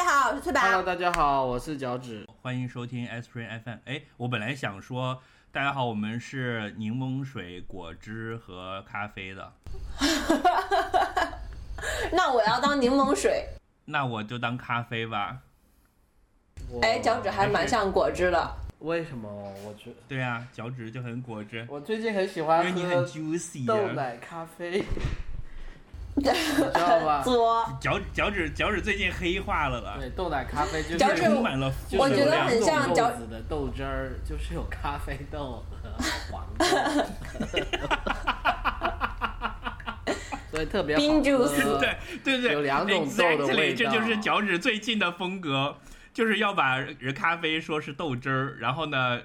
家好，我是翠白。Hello，大家好，我是脚趾。欢迎收听 S Spring FM。哎，我本来想说，大家好，我们是柠檬水、果汁和咖啡的，那我要当柠檬水。那我就当咖啡吧。哎，脚趾还蛮像果汁的。为什么？我觉对啊，脚趾就很果汁，我最近很喜因欢为你很喝 juicy 啊。豆奶咖啡，你知道吧？作，脚脚趾脚趾最近黑化了吧，对，豆奶咖啡就是脚趾充满了我觉得很像脚豆子的豆汁儿，就是有咖啡豆和黄豆，所以特别好冰 juice 喝对对对，有两种豆的味道这就是脚趾最近的风格，就是要把咖啡说是豆汁儿，然后呢。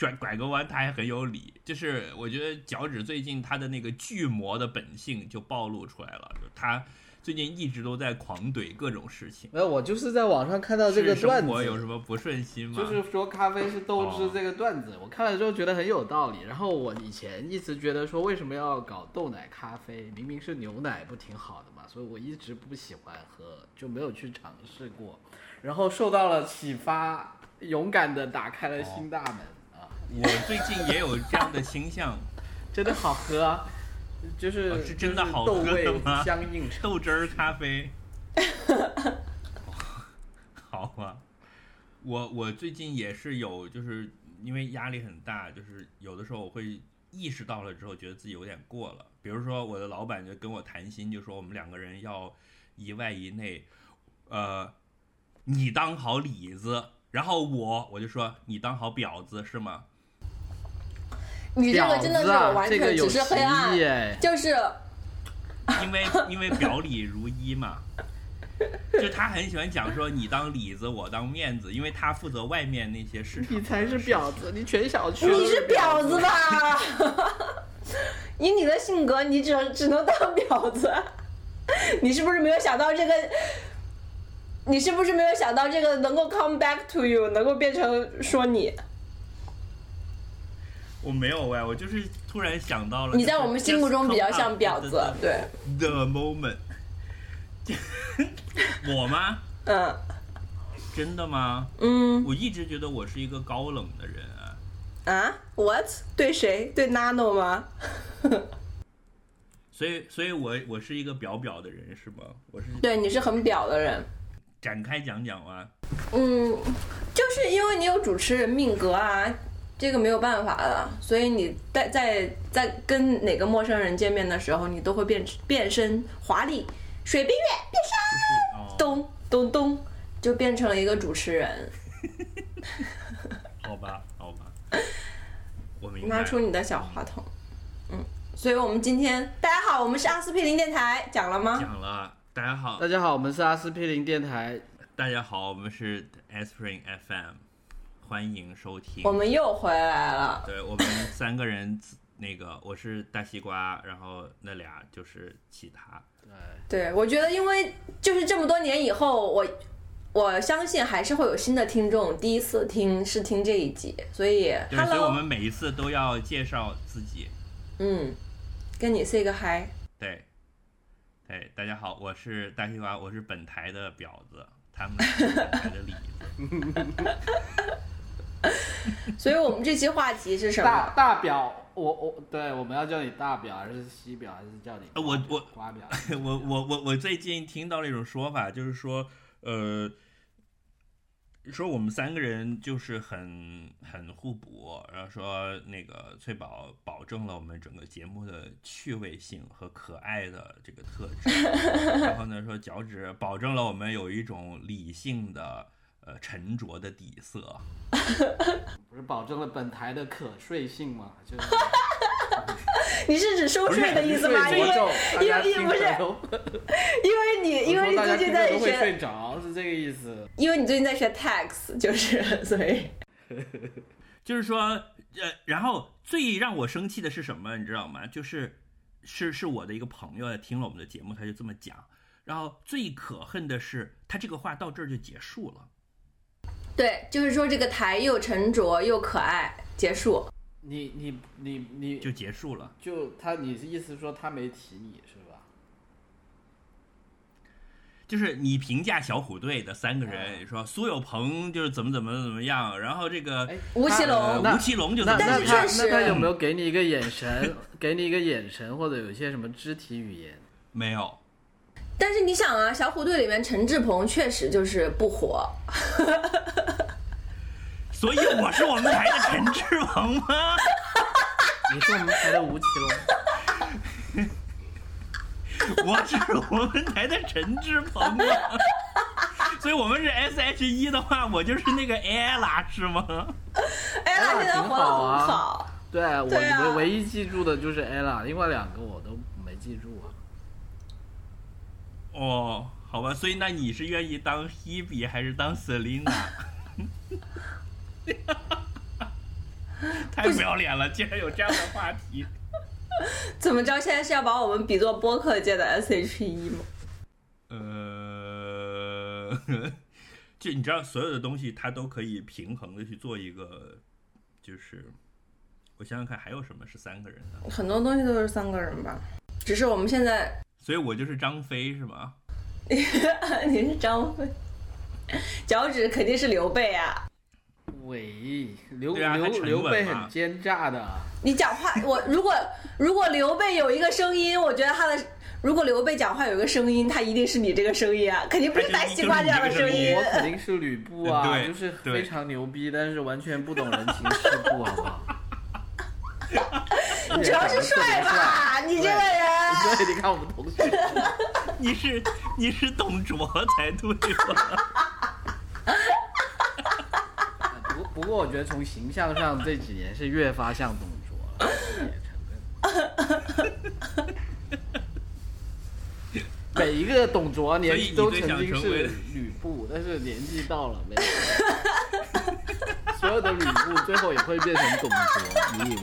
转拐个弯，他还很有理。就是我觉得脚趾最近他的那个巨魔的本性就暴露出来了，就他最近一直都在狂怼各种事情。没有，我就是在网上看到这个段子，生活有什么不顺心吗？就是说咖啡是豆汁哦这个段子，我看了之后觉得很有道理。然后我以前一直觉得说为什么要搞豆奶咖啡，明明是牛奶不挺好的嘛，所以我一直不喜欢喝，就没有去尝试过。然后受到了启发，勇敢的打开了新大门、啊，我最近也有这样的倾向，真的好喝啊，就是、哦是真的好喝就是豆味吗相应豆汁儿咖啡。好吧，我我最近也是有，就是因为压力很大，就是有的时候我会意识到了之后，觉得自己有点过了。比如说我的老板就跟我谈心，就说我们两个人要一外一内，呃，你当好里子，然后我我就说你当好婊子是吗？你这个真的是完全只是黑暗就是因为因为表里如一嘛，就他很喜欢讲说你当里子，我当面子，因为他负责外面那些事情。你才是婊子，你全小区你是婊子吧？吧？以你的性格，你只能只能当婊子。你是不是没有想到这个？你是不是没有想到这个能够 come back to you，能够变成说你？我没有哎，我就是突然想到了。你在我们心目中比较像婊子，对，The moment，我吗？嗯真的吗？嗯我一直觉得我是一个高冷的人啊。啊，what？对谁？对 Nano 吗？所以，所以我我是一个表表的人是吗？我是对，你是很表的人。展开讲讲啊？嗯，就是因为你有主持人命格啊，这个没有办法的，所以你在在在跟哪个陌生人见面的时候，你都会变变身华丽，水冰月变身，哦，咚咚咚，就变成了一个主持人。好吧，好吧，我明白。拿出你的小话筒，嗯，所以我们今天大家好，我们是阿司匹林电台，讲了吗？讲了，大家好，大家好，我们是阿司匹林电台，大家好，我们是 Aspirin FM，欢迎收听。我们又回来了，对我们三个人，那个 我是大西瓜，然后那俩就是其他。对对我觉得，因为就是这么多年以后，我我相信还是会有新的听众第一次听是听这一集，所以对，所以我们每一次都要介绍自己。嗯，跟你 say 个 hi。对，对，大家好，我是大西瓜，我是本台的婊子，他们是本台的李子。所以我们这期话题是什么？大表，我我对，我们要叫你大表还是西表还是叫你呃我我瓜表？我我我我最近听到了一种说法，就是说，呃，说我们三个人就是很很互补，然后说那个翠宝保证了我们整个节目的趣味性和可爱的这个特质，然后呢说脚趾保证了我们有一种理性的呃沉着的底色。不是保证了本台的可睡性吗？就是 你是指收税的意思吗？因为因为不是 因为你因为你最近在学，睡着，是这个意思。因为你最近在学 tax，就是所以就是说，呃，然后最让我生气的是什么，你知道吗？就是是是我的一个朋友听了我们的节目，他就这么讲。然后最可恨的是，他这个话到这儿就结束了。对，就是说这个台又沉着又可爱，结束。你你你你就结束了。就他，你是意思说他没提你是吧？就是你评价小虎队的三个人，说苏有朋就是怎么怎么怎么样，然后这个哎吴奇隆吴奇隆就怎那那他那他有没有给你一个眼神，给你一个眼神，或者有一些什么肢体语言？没有。但是你想啊，小虎队里面陈志朋确实就是不火，所以我是我们台的陈志朋吗？你是我们台的吴奇隆，我是我们台的陈志朋吗？所以我们是 S H E 的话，我就是那个 ella 是吗？哎呀，现在挺火的好啊很好。对我唯唯一记住的就是 ella，另外两个我都没记住啊。哦，好吧，所以那你是愿意当 Hebe 还是当 Selina？太不要脸了，竟然有这样的话题。怎么着？现在是要把我们比作播客界的 S.H.E 吗？呃，就你知道，所有的东西它都可以平衡的去做一个，就是我想想看，还有什么是三个人的？很多东西都是三个人吧，只是我们现在所以我就是张飞是吗？你是张飞，脚趾肯定是刘备啊！喂，刘啊刘刘备很奸诈的，你讲话，我如果如果刘备有一个声音，我觉得他的如果刘备讲话有一个声音，他一定是你这个声音啊，肯定不是大西瓜这样的声音我。肯定是吕布啊，对就是非常牛逼，但是完全不懂人情世故，好不好？主要是帅吧，你这个人。对，你看我们同学，你是你是董卓才对吧？不不过我觉得从形象上这几年是越发像董卓了，也承认。每一个董卓年纪都曾经是吕布，但是年纪到了没有，所有的吕布最后也会变成董卓，你以为？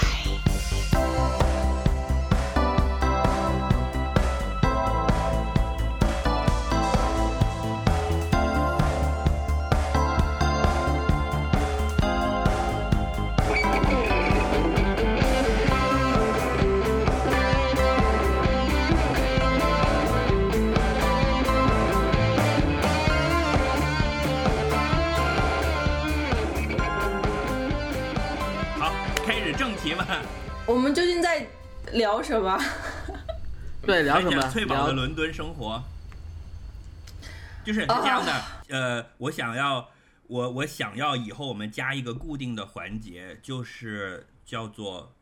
我们究竟在聊什么？对，聊什么讲？翠宝的伦敦生活，就是这样的。呃，我想要，我我想要以后我们加一个固定的环节，就是叫做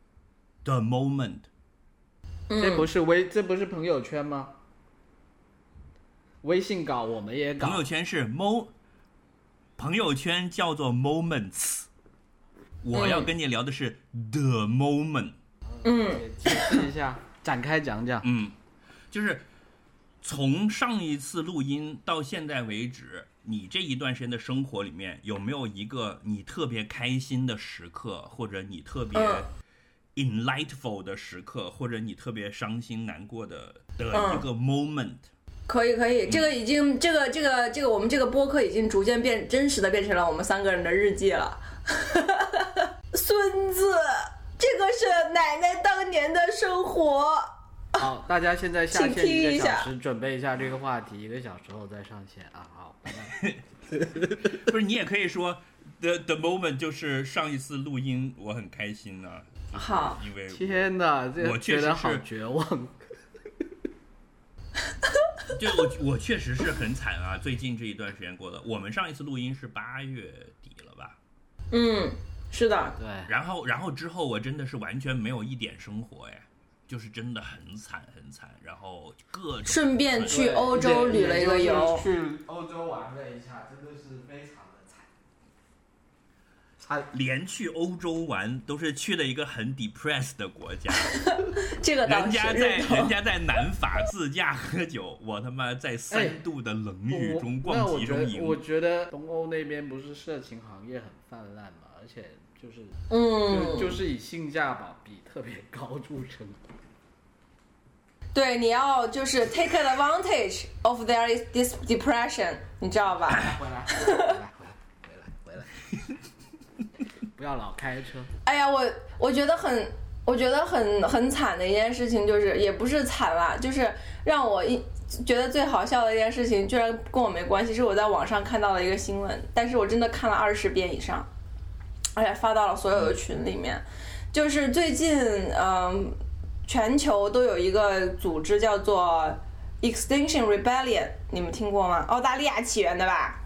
the moment。这不是微，这不是朋友圈吗？微信搞，我们也搞朋。友圈是 mo，朋友圈叫做 moments。我要跟你聊的是 the moment。嗯，解释一下，展开讲讲。嗯，就是从上一次录音到现在为止，你这一段时间的生活里面有没有一个你特别开心的时刻，或者你特别嗯 enlightful 的时刻，或者你特别伤心难过的的嗯一个 moment？、可以可以，这个已经这个这个这个我们这个播客已经逐渐变真实的变成了我们三个人的日记了。孙子，这个是奶奶当年的生活。好，大家现在下请线一个听一下小时，准备一下这个话题，一个小时后再上线啊。好，拜拜。不是，你也可以说 the the moment 就是上一次录音我很开心啊，好因为天哪，这我确实觉得好绝望。就我 我确实是很惨啊，最近这一段时间过的。我们上一次录音是八月底了吧？嗯，是的，对，然后然后之后我真的是完全没有一点生活哎，就是真的很惨很惨，然后各种顺便去欧洲旅了一个游。去欧洲玩了一下，真的是非常连去欧洲玩都是去了一个很 depressed 的国家，这个倒是人家在人家在南法自驾喝酒，我他妈在三度的冷雨中逛那我觉得，集中营。我觉得东欧那边不是色情行业很泛滥嘛，而且就是嗯，就就是以性价比特别高著称。对，你要就是 take advantage of their this depression，你知道吧？不要老开车。哎呀，我我觉得很，我觉得很很惨的一件事情，就是也不是惨啦，就是让我一觉得最好笑的一件事情，居然跟我没关系，是我在网上看到了一个新闻，但是我真的看了二十遍以上，而且发到了所有的群里面。就是最近，嗯，全球都有一个组织叫做 Extinction Rebellion，你们听过吗？澳大利亚起源的吧？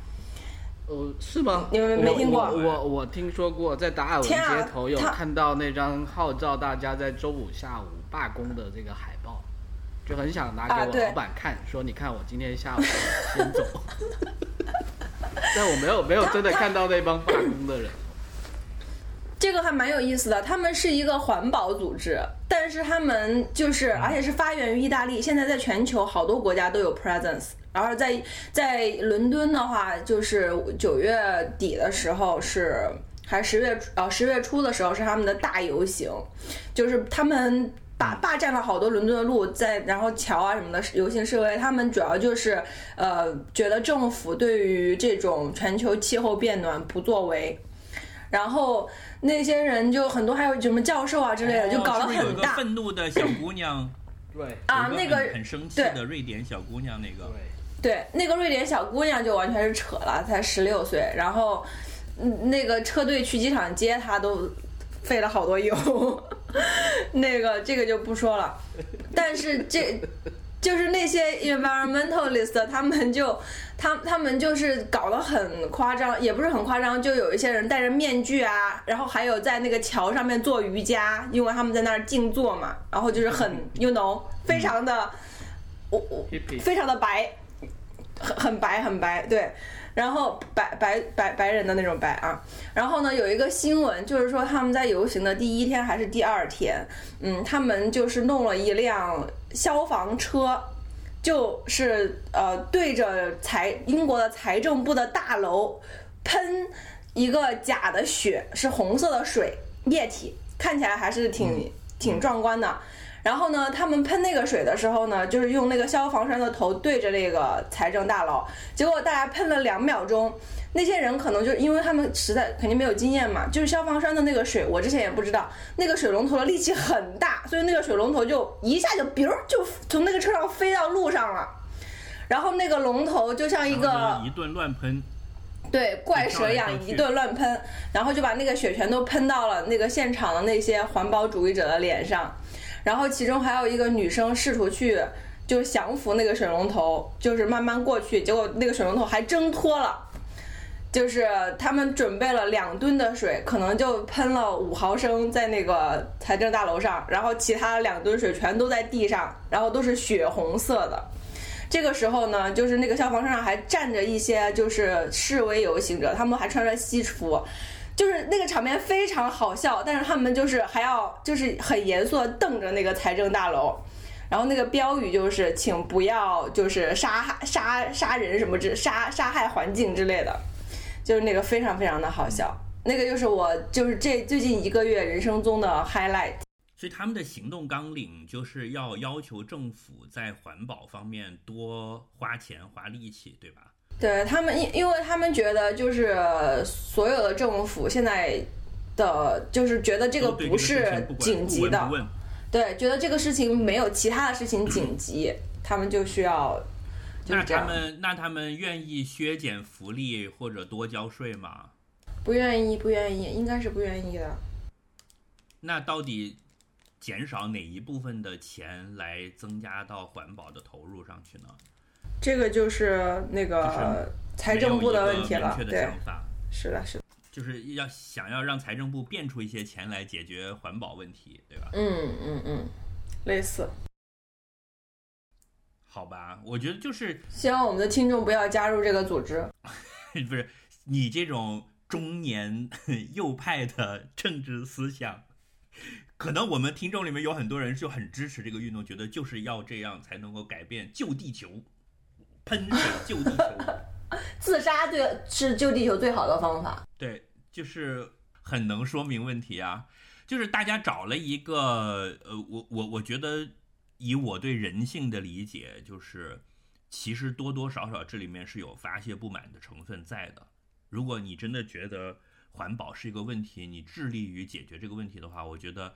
呃，是吗？你们没听过我我我听说过，在达尔文街头有看到那张号召大家在周五下午罢工的这个海报，就很想拿给我老板看，说你看我今天下午先走。但我没有没有真的看到那帮罢工的人。这个还蛮有意思的，他们是一个环保组织，但是他们就是，而且是发源于意大利，现在在全球好多国家都有 presence。然后在在伦敦的话，就是九月底的时候是，还是十月呃十月初的时候是他们的大游行，就是他们霸霸占了好多伦敦的路，在然后桥啊什么的游行示威，他们主要就是呃觉得政府对于这种全球气候变暖不作为，然后那些人就很多，还有什么教授啊之类的，就搞得哦是不是有一个很大。愤怒的小姑娘对。啊那个很很生气的瑞典小姑娘，那个。对，对，那个瑞典小姑娘就完全是扯了，才十六岁，然后嗯那个车队去机场接她都费了好多油，那个这个就不说了，但是这。就是那些 environmentalist，他们就他他们就是搞得很夸张，也不是很夸张，就有一些人戴着面具啊，然后还有在那个桥上面做瑜伽，因为他们在那儿静坐嘛，然后就是很 you know 非常的我我非常的白，很很白很白，对，然后白白白白人的那种白啊，然后呢有一个新闻就是说他们在游行的第一天还是第二天，嗯，他们就是弄了一辆消防车，就是呃对着财英国的财政部的大楼喷一个假的血，是红色的水液体，看起来还是挺挺壮观的。然后呢，他们喷那个水的时候呢，就是用那个消防栓的头对着那个财政大楼，结果大家喷了两秒钟，那些人可能就因为他们实在肯定没有经验嘛，就是消防栓的那个水，我之前也不知道，那个水龙头的力气很大，所以那个水龙头就一下就 biu 就从那个车上飞到路上了，然后那个龙头就像一个一顿乱喷，对，怪蛇一样一顿乱喷，然后就把那个血全都喷到了那个现场的那些环保主义者的脸上，然后其中还有一个女生试图去就降服那个水龙头，就是慢慢过去，结果那个水龙头还挣脱了。就是他们准备了两吨的水，可能就喷了五毫升在那个财政大楼上，然后其他两吨水全都在地上，然后都是血红色的。这个时候呢，就是那个消防车上还站着一些就是示威游行者，他们还穿着西服，就是那个场面非常好笑，但是他们就是还要就是很严肃的瞪着那个财政大楼，然后那个标语就是请不要就是杀害杀杀人什么之杀杀害环境之类的，就是那个非常非常的好笑，那个就是我就是这最近一个月人生中的 highlight。所以他们的行动纲领就是要要求政府在环保方面多花钱花力气，对吧？对他们，因因为他们觉得就是所有的政府现在的，就是觉得这个不是紧急的对，觉得这个事情没有其他的事情紧急，他们就需要就是那他，们那他们愿意削减福利或者多交税吗？不愿意，不愿意，应该是不愿意的。那到底减少哪一部分的钱来增加到环保的投入上去呢？这个就是那个财政部的问题了，对，想法，是的，是的，就是要想要让财政部变出一些钱来解决环保问题，对吧？嗯嗯嗯，类似。好吧，我觉得就是希望我们的听众不要加入这个组织。不是你这种中年 右派的政治思想，可能我们听众里面有很多人就很支持这个运动，觉得就是要这样才能够改变旧地球，喷水救地球。自杀对是救地球最好的方法。对，就是很能说明问题啊。就是大家找了一个呃，我我我觉得以我对人性的理解，就是其实多多少少这里面是有发泄不满的成分在的。如果你真的觉得环保是一个问题，你致力于解决这个问题的话，我觉得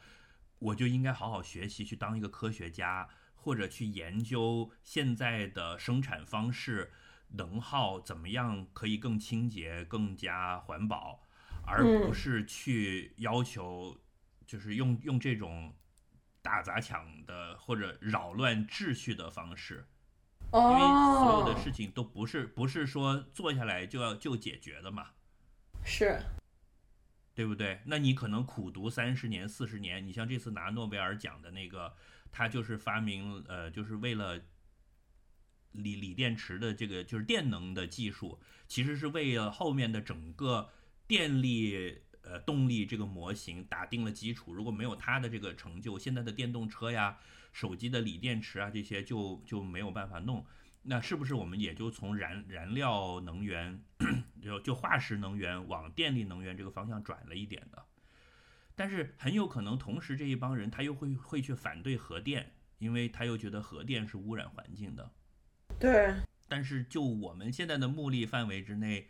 我就应该好好学习，去当一个科学家，或者去研究现在的生产方式、能耗怎么样可以更清洁、更加环保，而不是去要求，就是用用这种打砸抢的或者扰乱秩序的方式。因为所有的事情都不是不是说坐下来就要就解决的嘛，是，对不对？那你可能苦读三十年、四十年，你像这次拿诺贝尔奖的那个，他就是发明呃，就是为了锂锂电池的这个就是电能的技术，其实是为了后面的整个电力呃动力这个模型打定了基础。如果没有他的这个成就，现在的电动车呀。手机的锂电池啊，这些就就没有办法弄。那是不是我们也就从燃燃料能源，就就化石能源往电力能源这个方向转了一点呢？但是很有可能同时这一帮人他又会会去反对核电，因为他又觉得核电是污染环境的。对。但是就我们现在的目力范围之内。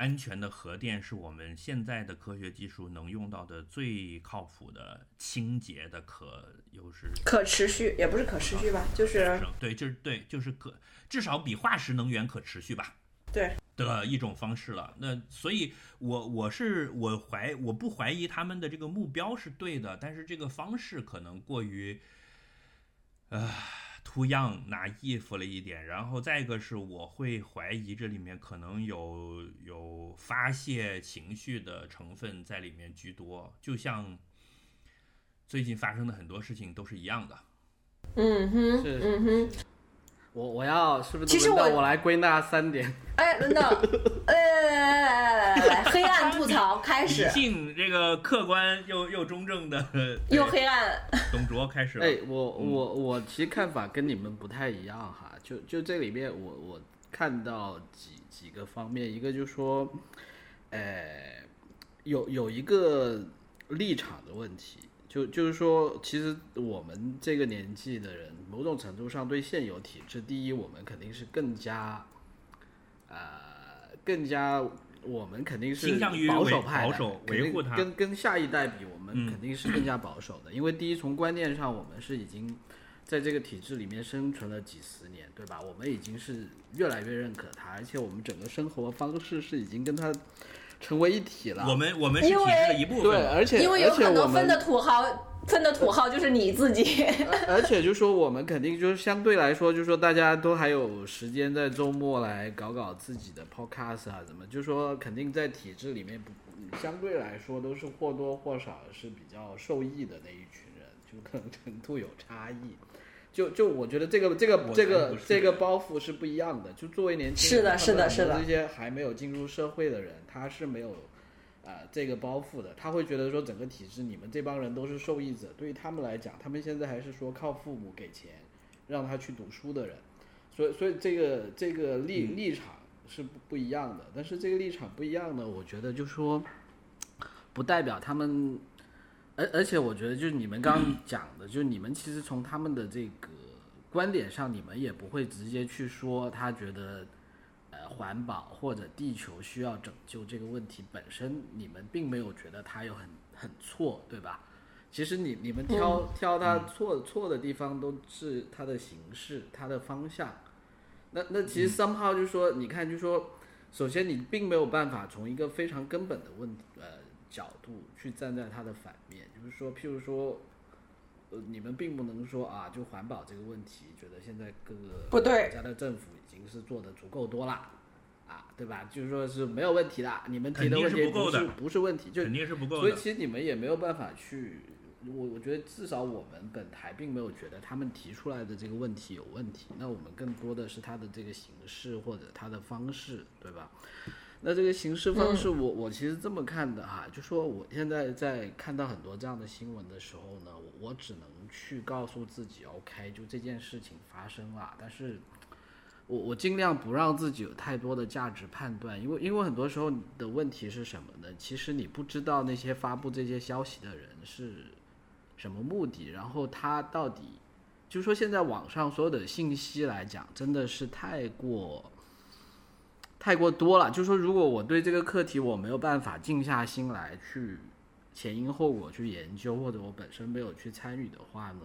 安全的核电是我们现在的科学技术能用到的最靠谱的、清洁的、可又是可持续，也不是可持续吧，就是对，就是对，就是可至少比化石能源可持续吧，对的一种方式了。那所以，我我是我怀我不怀疑他们的这个目标是对的，但是这个方式可能过于，啊。图样拿衣服了一点，然后再一个是我会怀疑这里面可能有有发泄情绪的成分在里面居多，就像最近发生的很多事情都是一样的。嗯哼，嗯哼。我我要是不是？其实我我来归纳三点。哎，等等，呃，黑暗吐槽 开始。理性这个客观又又中正的。又黑暗。董卓开始了。哎，我我我其实看法跟你们不太一样哈，就就这里面我我看到几几个方面，一个就是说，呃，有有一个立场的问题。就就是说，其实我们这个年纪的人，某种程度上对现有体制，第一，我们肯定是更加，呃，更加，我们肯定是保守派保守维护它。跟跟下一代比，我们肯定是更加保守的，因为第一，从观念上，我们是已经在这个体制里面生存了几十年，对吧？我们已经是越来越认可它，而且我们整个生活方式是已经跟它。成为一体了。我们我们是体制的一部分。对，而且因为有很多分的土豪，分的土豪就是你自己。而且就说我们肯定就是相对来说，就说大家都还有时间在周末来搞搞自己的 podcast 啊，怎么就说肯定在体制里面不，相对来说都是或多或少是比较受益的那一群人，就可能程度有差异。就就我觉得这个这个这个这个包袱是不一样的。就作为年轻人，是的，是的，是的，这些还没有进入社会的人，他是没有，呃，这个包袱的。他会觉得说，整个体制你们这帮人都是受益者。对于他们来讲，他们现在还是说靠父母给钱让他去读书的人。所以，所以这个这个立立场是不不一样的。但是这个立场不一样呢，我觉得就说，不代表他们。而而且我觉得，就是你们刚刚讲的，就是你们其实从他们的这个观点上，你们也不会直接去说他觉得，呃，环保或者地球需要拯救这个问题本身，你们并没有觉得他有很很错，对吧？其实你你们挑挑他错错的地方，都是他的形式、他的方向。那那其实 somehow 就是说，你看，就是说，首先你并没有办法从一个非常根本的问题，呃。角度去站在它的反面，就是说，譬如说，呃，你们并不能说啊，就环保这个问题，觉得现在各个国家的政府已经是做的足够多了，啊，对吧？就是说是没有问题的，你们提的问题不是不是问题，就肯定是不够所以其实你们也没有办法去，我我觉得至少我们本台并没有觉得他们提出来的这个问题有问题，那我们更多的是他的这个形式或者他的方式，对吧？那这个行事方式，我我其实这么看的哈，就说我现在在看到很多这样的新闻的时候呢，我只能去告诉自己，OK，就这件事情发生了，但是我我尽量不让自己有太多的价值判断，因为因为很多时候的问题是什么呢？其实你不知道那些发布这些消息的人是什么目的，然后他到底就说现在网上所有的信息来讲，真的是太过太过多了。就说如果我对这个课题我没有办法静下心来去前因后果去研究，或者我本身没有去参与的话呢，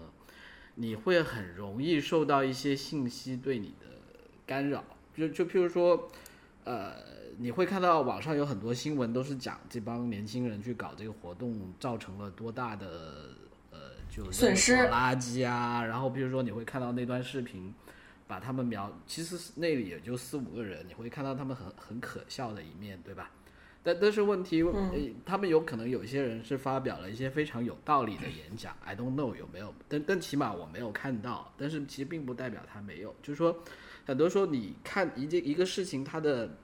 你会很容易受到一些信息对你的干扰。就就譬如说，呃，你会看到网上有很多新闻都是讲这帮年轻人去搞这个活动造成了多大的呃就损失垃圾啊，然后比如说你会看到那段视频。把他们描，其实是那里也就四五个人，你会看到他们很很可笑的一面，对吧？但但是问题，呃他们有可能有些人是发表了一些非常有道理的演讲，I don't know 有没有，但但起码我没有看到，但是其实并不代表他没有，就是说，很多时候你看一件一个事情，它的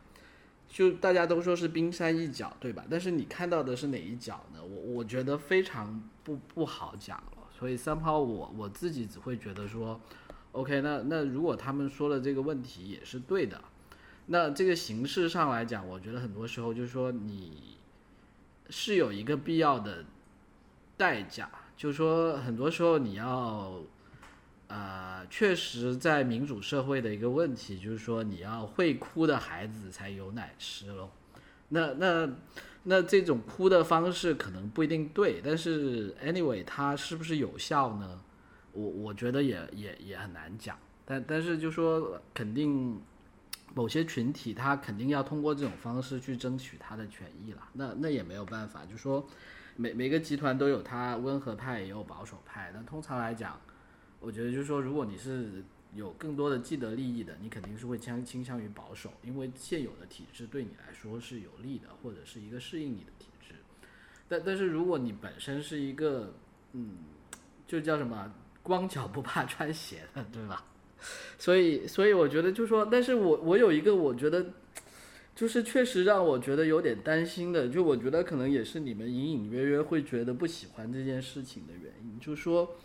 就大家都说是冰山一角，对吧？但是你看到的是哪一角呢？我我觉得非常不不好讲了，所以三炮我我自己只会觉得说，OK，那那如果他们说的这个问题也是对的，那这个形式上来讲，我觉得很多时候就是说你是有一个必要的代价，就是说很多时候你要，呃，确实在民主社会的一个问题就是说你要会哭的孩子才有奶吃咯。那那那这种哭的方式可能不一定对，但是 anyway 它是不是有效呢？我我觉得也也也很难讲，但但是就说肯定某些群体他肯定要通过这种方式去争取他的权益了，那那也没有办法，就说每每个集团都有它温和派也有保守派，那通常来讲，我觉得就是说如果你是有更多的既得利益的，你肯定是会倾倾向于保守，因为现有的体制对你来说是有利的，或者是一个适应你的体制。但但是如果你本身是一个嗯，就叫什么光脚不怕穿鞋的，对吧？所以所以我觉得就说，但是我我有一个我觉得。就是确实让我觉得有点担心的，就我觉得可能也是你们隐隐约约会觉得不喜欢这件事情的原因，就是说，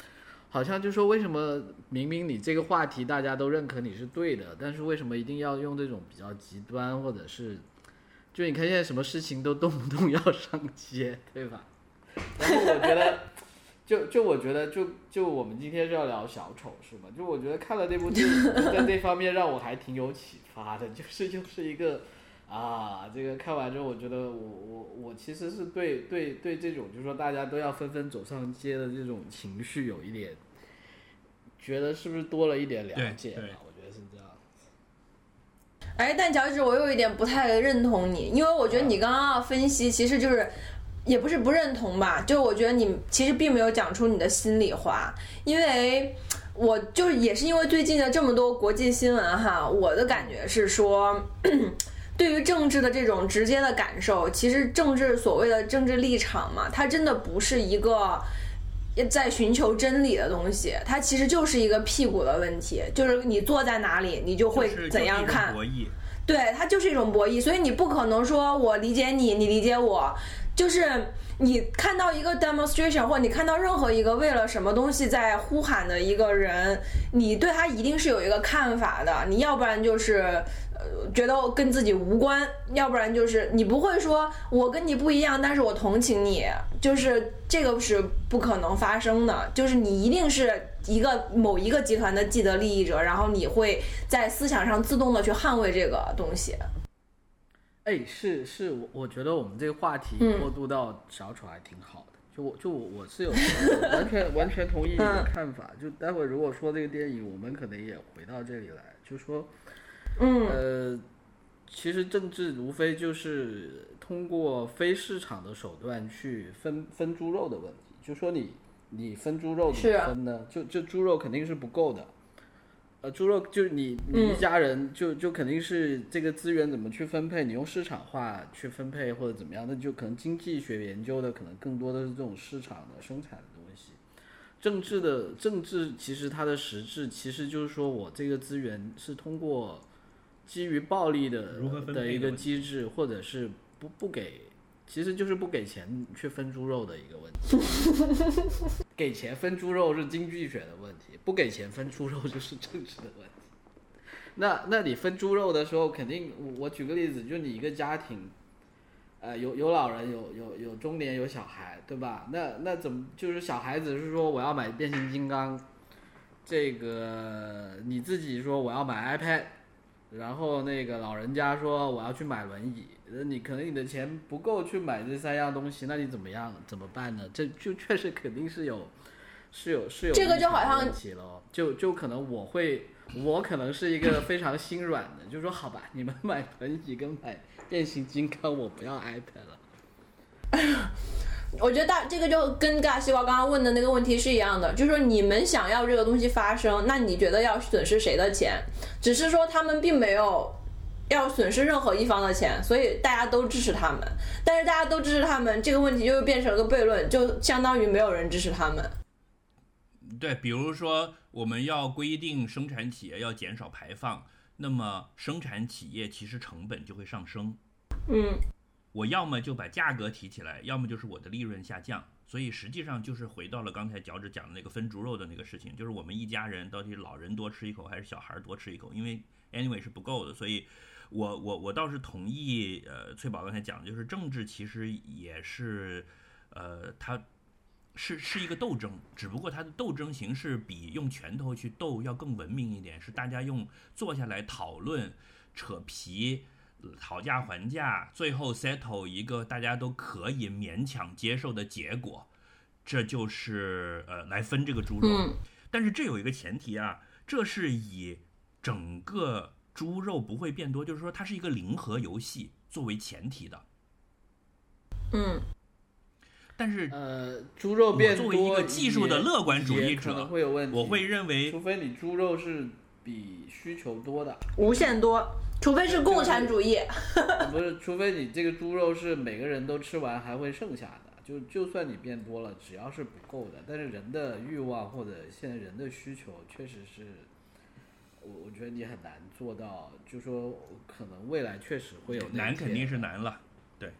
好像就说为什么明明你这个话题大家都认可你是对的，但是为什么一定要用这种比较极端，或者是，就你看现在什么事情都动不动要上街，对吧？然后我觉得，就就我觉得就就我们今天是要聊小丑是吗？就我觉得看了这部电影，在这方面让我还挺有启发的，就是就是一个。啊，这个看完之后，我觉得我我我其实是对对对这种，就是说大家都要纷纷走上街的这种情绪有一点，觉得是不是多了一点了解吧？对对我觉得是这样。哎，但乔治，我有一点不太认同你，因为我觉得你刚刚的分析其实就是，也不是不认同吧，就是我觉得你其实并没有讲出你的心里话，因为我就是也是因为最近的这么多国际新闻哈，我的感觉是说。对于政治的这种直接的感受，其实政治所谓的政治立场嘛，它真的不是一个在寻求真理的东西，它其实就是一个屁股的问题，就是你坐在哪里，你就会怎样看。就是一种博弈，对，它就是一种博弈，所以你不可能说我理解你，你理解我，就是你看到一个 demonstration 或者你看到任何一个为了什么东西在呼喊的一个人，你对他一定是有一个看法的，你要不然就是。呃，觉得跟自己无关，要不然就是你不会说我跟你不一样，但是我同情你，就是这个是不可能发生的，就是你一定是一个某一个集团的既得利益者，然后你会在思想上自动的去捍卫这个东西。哎，是是，我我觉得我们这个话题嗯过渡到小丑还挺好的。就我就我我是有完全完全同意你的嗯看法。就待会儿如果说这个电影，我们可能也回到这里来，就说。嗯呃，其实政治无非就是通过非市场的手段去分分猪肉的问题。就说你你分猪肉怎么分呢？就就猪肉肯定是不够的。呃，猪肉就是你你一嗯家人就就肯定是这个资源怎么去分配，你用市场化去分配或者怎么样，那就可能经济学研究的可能更多的是这种市场的生产的东西。政治的政治其实它的实质其实就是说我这个资源是通过基于暴力的如何分配的一个机制，或者是不不给，其实就是不给钱去分猪肉的一个问题。给钱分猪肉是经济学的问题，不给钱分猪肉就是政治的问题。那那你分猪肉的时候，肯定我我举个例子，就你一个家庭，呃，有有老人，有有有中年，有小孩，对吧？那那怎么就是小孩子是说我要买变形金刚，这个你自己说我要买 iPad，然后那个老人家说我要去买轮椅，那你可能你的钱不够去买这三样东西，那你怎么样怎么办呢？这就确实肯定是有是有是有这个就好像就就可能我会我可能是一个非常心软的，就说好吧，你们买盆椅跟买变形金刚，我不要 iPad 了。我觉得大这个就跟大西瓜刚刚问的那个问题是一样的，就是说你们想要这个东西发生，那你觉得要损失谁的钱？只是说他们并没有要损失任何一方的钱，所以大家都支持他们。但是大家都支持他们，这个问题就变成了个悖论，就相当于没有人支持他们。对，比如说我们要规定生产企业要减少排放，那么生产企业其实成本就会上升。嗯，我要么就把价格提起来，要么就是我的利润下降。所以实际上就是回到了刚才脚趾讲的那个分猪肉的那个事情，就是我们一家人到底老人多吃一口还是小孩多吃一口？因为 anyway 是不够的，所以我我我倒是同意呃翠宝刚才讲的，就是政治其实也是呃它是是一个斗争，只不过它的斗争形式比用拳头去斗要更文明一点，是大家用坐下来讨论、扯皮、讨价还价，最后 settle 一个大家都可以勉强接受的结果，这就是呃来分这个猪肉。嗯但是这有一个前提啊，这是以整个猪肉不会变多，就是说它是一个零和游戏作为前提的。嗯，但是呃，猪肉变多，作为一个技术的乐观主义也可者能会有问题。我会认为除非你猪肉是比需求多的，无限多，除非是共产主义。不是，除非你这个猪肉是每个人都吃完还会剩下的。就就算你变多了，只要是不够的，但是人的欲望或者现在人的需求确实是，我我觉得你很难做到。就说可能未来确实会有难肯定是难了，对，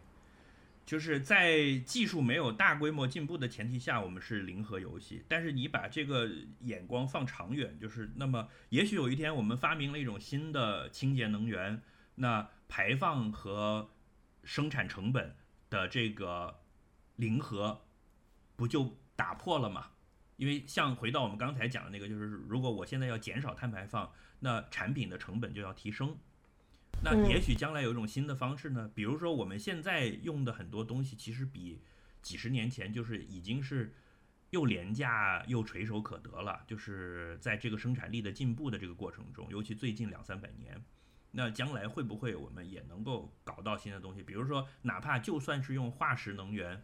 就是在技术没有大规模进步的前提下，我们是零和游戏。但是你把这个眼光放长远，就是那么也许有一天我们发明了一种新的清洁能源，那排放和生产成本的这个零和不就打破了吗？因为像回到我们刚才讲的那个，就是如果我现在要减少碳排放，那产品的成本就要提升。那嗯也许将来有一种新的方式呢，比如说我们现在用的很多东西，其实比几十年前就是已经是又廉价又垂手可得了。就是在这个生产力的进步的这个过程中，尤其最近两三百年，那将来会不会我们也能够搞到新的东西？比如说，哪怕就算是用化石能源，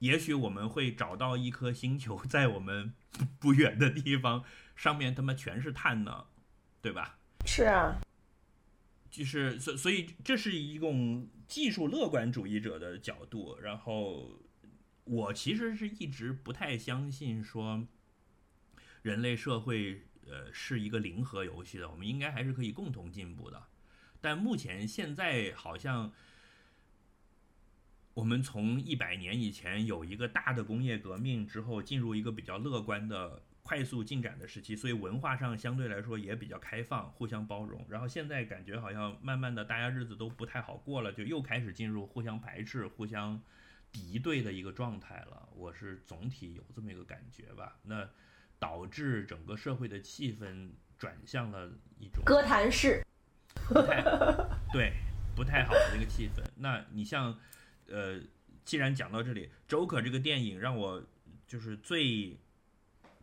也许我们会找到一颗星球，在我们不不远的地方，上面他妈全是碳呢，对吧？是啊，就是所所以这是一种技术乐观主义者的角度，然后我其实是一直不太相信说人类社会呃是一个零和游戏的，我们应该还是可以共同进步的。但目前现在好像我们从一百年以前有一个大的工业革命之后，进入一个比较乐观的快速进展的时期，所以文化上相对来说也比较开放，互相包容。然后现在感觉好像慢慢的大家日子都不太好过了，就又开始进入互相排斥、互相敌对的一个状态了。我是总体有这么一个感觉吧。那导致整个社会的气氛转向了一种歌坛式。不太对，不太好的一个气氛。那你像，呃，既然讲到这里，《Joker》这个电影让我就是最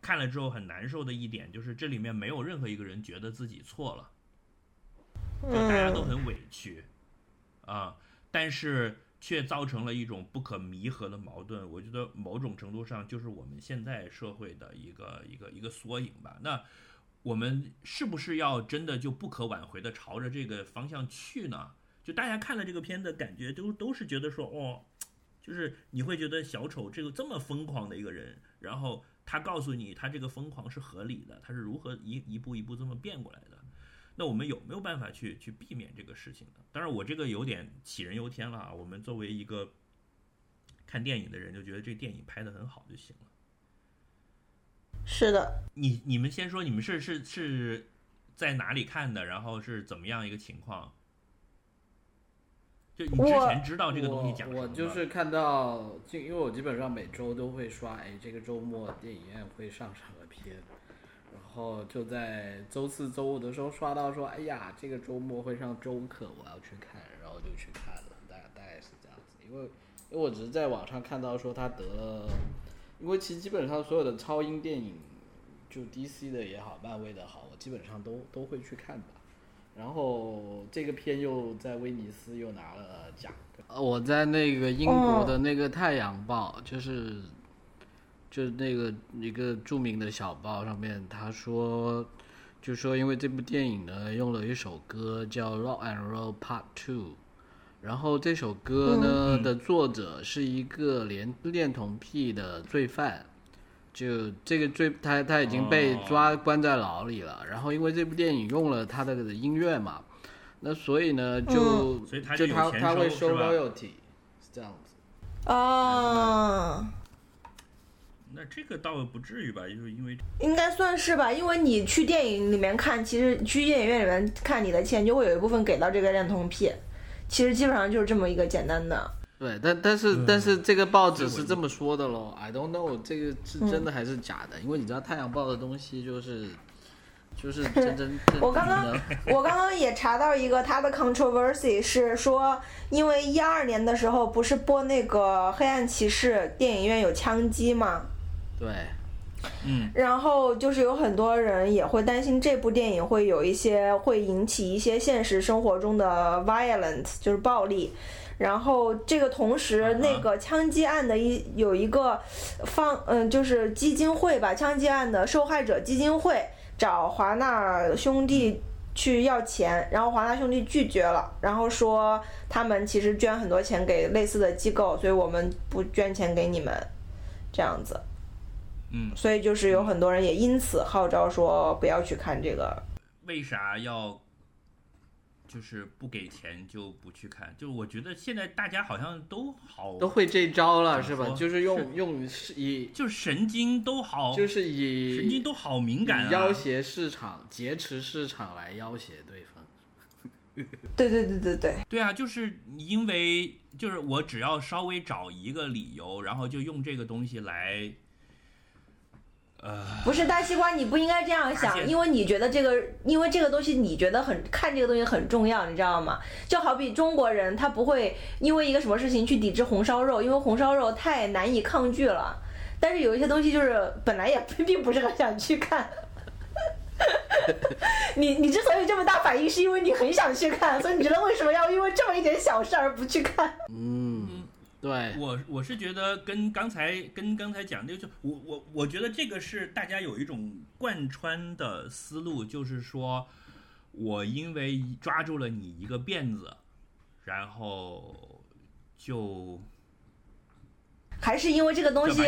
看了之后很难受的一点，就是这里面没有任何一个人觉得自己错了，就大家都很委屈啊，但是却造成了一种不可弥合的矛盾。我觉得某种程度上就是我们现在社会的一个一个一个缩影吧。那我们是不是要真的就不可挽回的朝着这个方向去呢？就大家看了这个片的，感觉都都是觉得说，哦，就是你会觉得小丑这个这么疯狂的一个人，然后他告诉你他这个疯狂是合理的，他是如何一一步一步这么变过来的。那我们有没有办法去去避免这个事情呢？当然，我这个有点杞人忧天了啊。我们作为一个看电影的人，就觉得这电影拍的很好就行了。是的，你你们先说，你们是是是在哪里看的？然后是怎么样一个情况？就你之前知道这个东西讲什么我我就是看到，就因为我基本上每周都会刷，哎，这个周末电影院会上什么片，然后就在周四周五的时候刷到说，哎呀，这个周末会上周课，我要去看，然后就去看了，大大概是这样子。因为因为我只是在网上看到说他得了，因为其实基本上所有的超英电影，就 DC 的也好，漫威的好，我基本上都都会去看吧。然后这个片又在威尼斯又拿了奖。呃，我在那个英国的那个《太阳报》，就是就是那个一个著名的小报上面，他说，就说因为这部电影呢用了一首歌叫《Rock and Roll Part Two》，然后这首歌呢、嗯的作者是一个连恋童癖的罪犯。就这个最，他他已经被哦抓关在牢里了。然后因为这部电影用了他的音乐嘛，那所以呢，就、所以他就他就有钱他会收收是吧 royalty，是这样子。哦，那这个倒不至于吧，就是因为应该算是吧，因为你去电影里面看，其实去电影院里面看，你的钱就会有一部分给到这个恋童癖，其实基本上就是这么一个简单的。对，但但是、嗯。但是这个报纸是这么说的喽，I don't know 这个是真的还是假的，因为你知道《太阳报》的东西就是就是 真真真我刚刚我刚刚也查到一个他的 controversy 是说，因为一二年的时候不是播那个《黑暗骑士》，电影院有枪击嘛，对。嗯。然后就是有很多人也会担心这部电影会有一些会引起一些现实生活中的 violence，就是暴力。然后这个同时那个枪击案的一有一个方嗯，就是基金会吧，枪击案的受害者基金会找华纳兄弟去要钱，然后华纳兄弟拒绝了，然后说他们其实捐很多钱给类似的机构，所以我们不捐钱给你们，这样子。嗯，所以就是有很多人也因此号召说不要去看这个。为啥要就是不给钱就不去看？就我觉得现在大家好像都好都会这招了是吧？就是用用是以就是神经都好，就是以神经都好敏感啊，要挟市场、劫持市场来要挟对方。对对对对对，对啊，就是因为就是我只要稍微找一个理由，然后就用这个东西来，呃，不是大西瓜，你不应该这样想，因为你觉得这个，因为这个东西你觉得很看这个东西很重要，你知道吗？就好比中国人他不会因为一个什么事情去抵制红烧肉，因为红烧肉太难以抗拒了。但是有一些东西就是本来也并不是很想去看。你你之所以这么大反应，是因为你很想去看，所以你觉得为什么要因为这么一点小事而不去看？嗯，对，我我是觉得跟刚才跟刚才讲的，就我我我觉得这个是大家有一种贯穿的思路，就是说我因为抓住了你一个辫子，然后就还是因为这个东西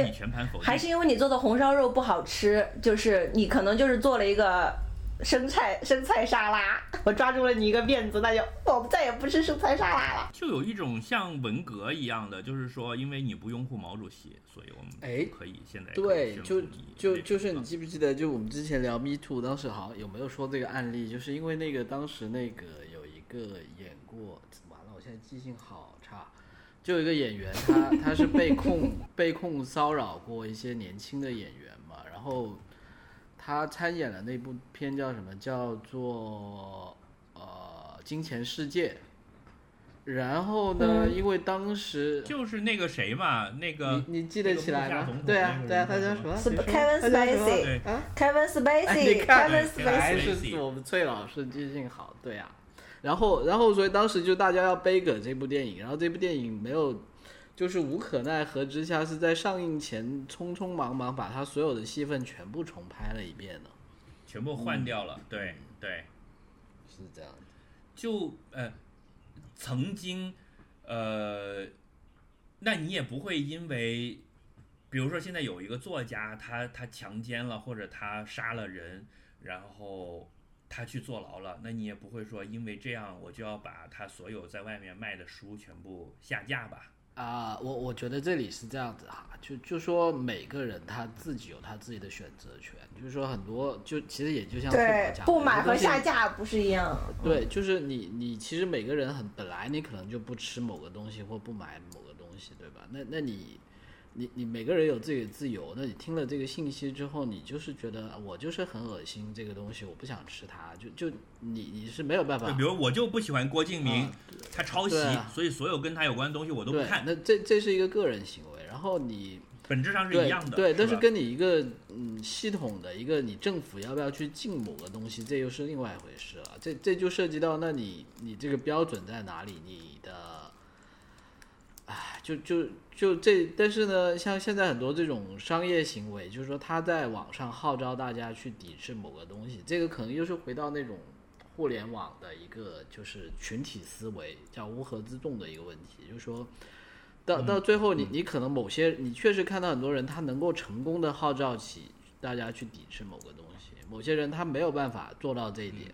还是因为你做的红烧肉不好吃，就是你可能就是做了一个生菜生菜沙拉，我抓住了你一个辫子，那就我再也不吃生菜沙拉了。就有一种像文革一样的，就是说，因为你不拥护毛主席，所以我们哎可以现在以对，就就就是你记不记得，就我们之前聊 Me Too，当时好像有没有说这个案例？就是因为那个当时那个有一个演过，完了，我现在记性好差，就有一个演员，他他是被控 被控骚扰过一些年轻的演员嘛，然后他参演了那部片叫什么？叫做呃《金钱世界》。然后呢，嗯因为当时就是那个谁嘛，那个你你记得起来吗对啊那，个对啊，他叫什么？是 Kevin Spacey？Kevin Spacey，还 Spacey 是我们崔老师记性好，对啊。然后，然后，所以当时就大家要背梗这部电影，然后这部电影没有，就是无可奈何之下，是在上映前匆匆忙忙把他所有的戏份全部重拍了一遍的，全部换掉了，对对，是这样的。就呃，曾经呃，那你也不会因为，比如说现在有一个作家，他他强奸了或者他杀了人，然后他去坐牢了，那你也不会说因为这样我就要把他所有在外面卖的书全部下架吧？啊、我我觉得这里是这样子哈，就就说每个人他自己有他自己的选择权，就是说很多就其实也就像不买和下架不是一样。对，就是你你其实每个人很本来你可能就不吃某个东西或不买某个东西，对吧？那那你你你每个人有自己的自由，那你听了这个信息之后，你就是觉得我就是很恶心这个东西，我不想吃它，就就你你是没有办法，比如我就不喜欢郭敬明啊，他抄袭啊，所以所有跟他有关的东西我都不，看，那这这是一个个人行为，然后你本质上是一样的。对，但是跟你一个嗯系统的一个你政府要不要去禁某个东西，这又是另外一回事了。这这就涉及到那你你这个标准在哪里？你的，哎，就就就这，但是呢，像现在很多这种商业行为，就是说他在网上号召大家去抵制某个东西，这个可能又是回到那种互联网的一个就是群体思维，叫乌合之众的一个问题，就是说。到到最后你，你可能某些你确实看到很多人，他能够成功的号召起大家去抵制某个东西，某些人他没有办法做到这一点，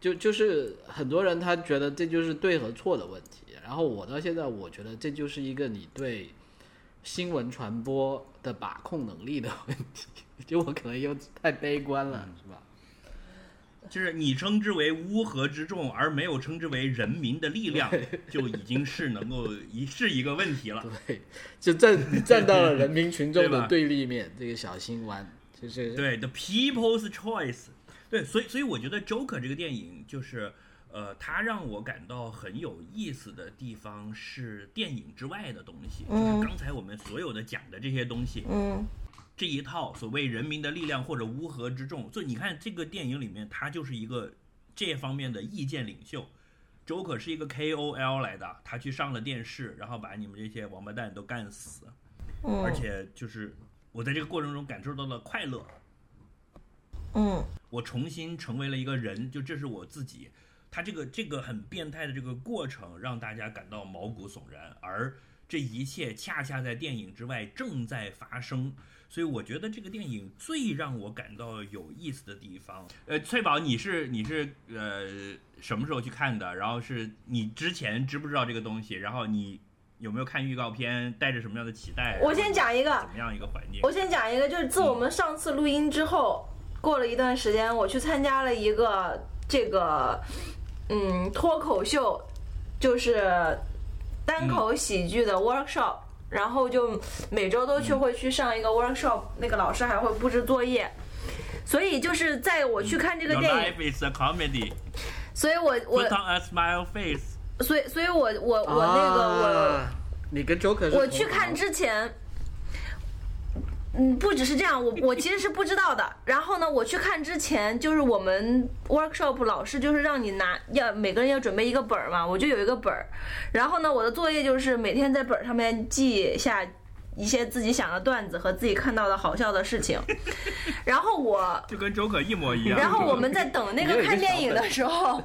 就就是很多人他觉得这就是对和错的问题，然后我到现在我觉得这就是一个你对新闻传播的把控能力的问题，就我可能又太悲观了，是吧？就是你称之为乌合之众，而没有称之为人民的力量，就已经是能够一是一个问题了。对，就站 站到了人民群众的对立面，这个小心弯就是对，The People's Choice。对，所以所以我觉得《Joker》这个电影就是，呃，它让我感到很有意思的地方是电影之外的东西，嗯就是刚才我们所有的讲的这些东西，嗯。这一套所谓人民的力量或者乌合之众，所以你看这个电影里面，他就是一个这方面的意见领袖。Joker 是一个 KOL 来的，他去上了电视，然后把你们这些王八蛋都干死，嗯，而且就是我在这个过程中感受到了快乐，嗯。我重新成为了一个人，就这是我自己。他这个这个很变态的这个过程，让大家感到毛骨悚然，而这一切恰恰在电影之外正在发生。所以我觉得这个电影最让我感到有意思的地方，呃，翠宝，你是你是呃什么时候去看的？然后是你之前知不知道这个东西？然后你有没有看预告片？带着什么样的期待？我先讲一个怎么样一个环境？我先讲一个，就是自我们上次录音之后，过了一段时间，我去参加了一个这个嗯脱口秀，就是单口喜剧的 workshop，、然后就每周都去会去上一个 workshop，、那个老师还会布置作业。所以就是在我去看这个电影，life is a comedy. 所以我我 Put on a smile face. 所以所以我我我那个我啊你跟 Joker 我去看之前，嗯，不只是这样，我 我其实是不知道的。然后呢，我去看之前，就是我们 workshop 老师就是让你拿要每个人要准备一个本儿嘛，我就有一个本儿。然后呢，我的作业就是每天在本儿上面记下一些自己想的段子和自己看到的好笑的事情。然后我就跟 Joker 一模一样。然后我们在等那个看电影的时候，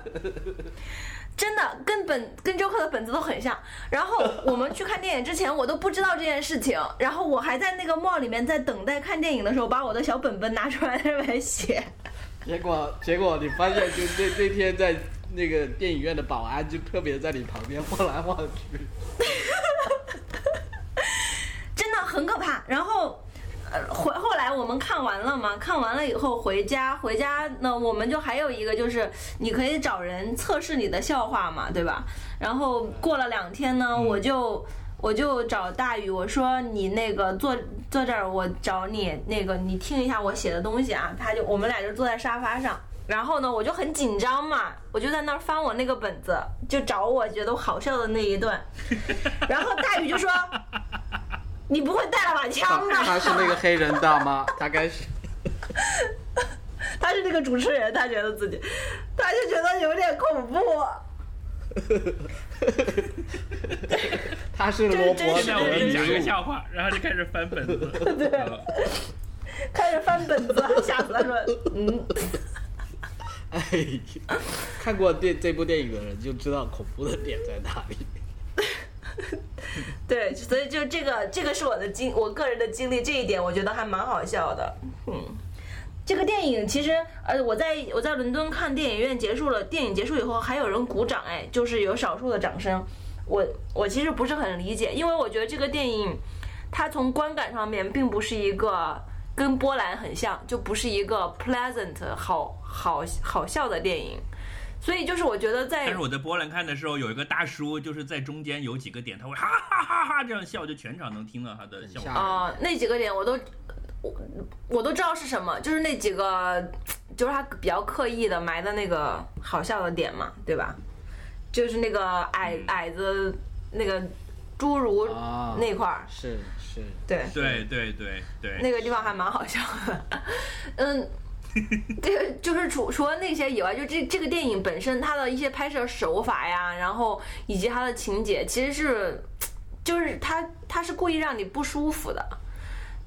真的跟本跟周克的本子都很像。然后我们去看电影之前，我都不知道这件事情。然后我还在那个 mall 里面在等待看电影的时候，把我的小本本拿出来在那边写。结果结果你发现，就那那天在那个电影院的保安就特别在你旁边晃来晃去。真的很可怕。然后，呃，回后来我们看完了嘛，看完了以后回家，回家呢，我们就还有一个就是你可以找人测试你的笑话嘛，对吧？然后过了两天呢，我就。我就找大宇，我说你那个坐坐这儿，我找你那个你听一下我写的东西啊。他就我们俩就坐在沙发上，然后呢，我就很紧张嘛，我就在那儿翻我那个本子，就找我觉得好笑的那一段。然后大宇就说：“你不会带了把枪吧？”他是那个黑人大妈，他该是。他是那个主持人，他觉得自己，他就觉得有点恐怖。他是罗伯特现在我给你讲一个笑话，然后就开始翻本子。对开始翻本子，吓死他说：“嗯，哎，看过电这部电影的人就知道恐怖的点在哪里。对，所以就这个，这个是我的经，我个人的经历，这一点我觉得还蛮好笑的。嗯，这个电影其实，呃，我在我在伦敦看电影院结束了，电影结束以后还有人鼓掌，哎，就是有少数的掌声。我我其实不是很理解，因为我觉得这个电影，它从观感上面并不是一个跟波兰很像，就不是一个 pleasant 好好好笑的电影。所以就是我觉得在但是我在波兰看的时候，有一个大叔就是在中间有几个点，他会哈哈哈哈这样笑，就全场能听到他的笑啊、那几个点我都我我都知道是什么，就是那几个就是他比较刻意的埋的那个好笑的点嘛，对吧？就是那个矮矮子那个侏儒啊。那块儿，是是，对，对对对对，那个地方还蛮好笑的。嗯，这个就是除除了那些以外，就这这个电影本身它的一些拍摄手法呀，然后以及它的情节，其实是就是它它是故意让你不舒服的，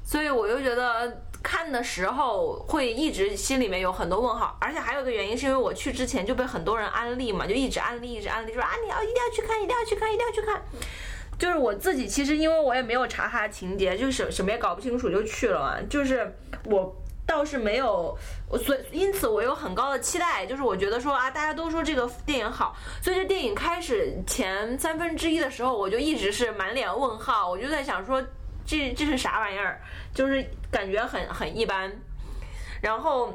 所以我就觉得。看的时候会一直心里面有很多问号，而且还有一个原因是因为我去之前就被很多人安利嘛，就一直安利，一直安利，说啊你要一定要去看，一定要去看，一定要去看。就是我自己，其实因为我也没有查他的情节，就什什么也搞不清楚就去了嘛。就是我倒是没有，所以因此我有很高的期待，就是我觉得说啊，大家都说这个电影好，所以这电影开始前三分之一的时候，我就一直是满脸问号，我就在想说这这是啥玩意儿，就是感觉很很一般。然后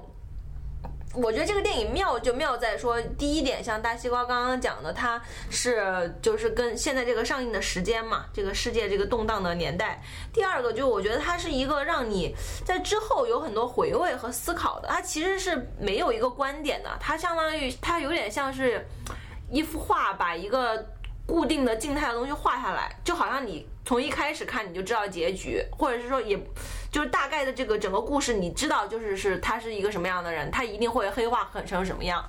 我觉得这个电影妙就妙在说，第一点像大西瓜刚刚讲的，它是就是跟现在这个上映的时间嘛，这个世界这个动荡的年代。第二个就我觉得它是一个让你在之后有很多回味和思考的，它其实是没有一个观点的，它相当于它有点像是一幅画，把一个固定的静态的东西画下来，就好像你从一开始看你就知道结局，或者是说也就是大概的这个整个故事，你知道就是是他是一个什么样的人，他一定会黑化成什么样，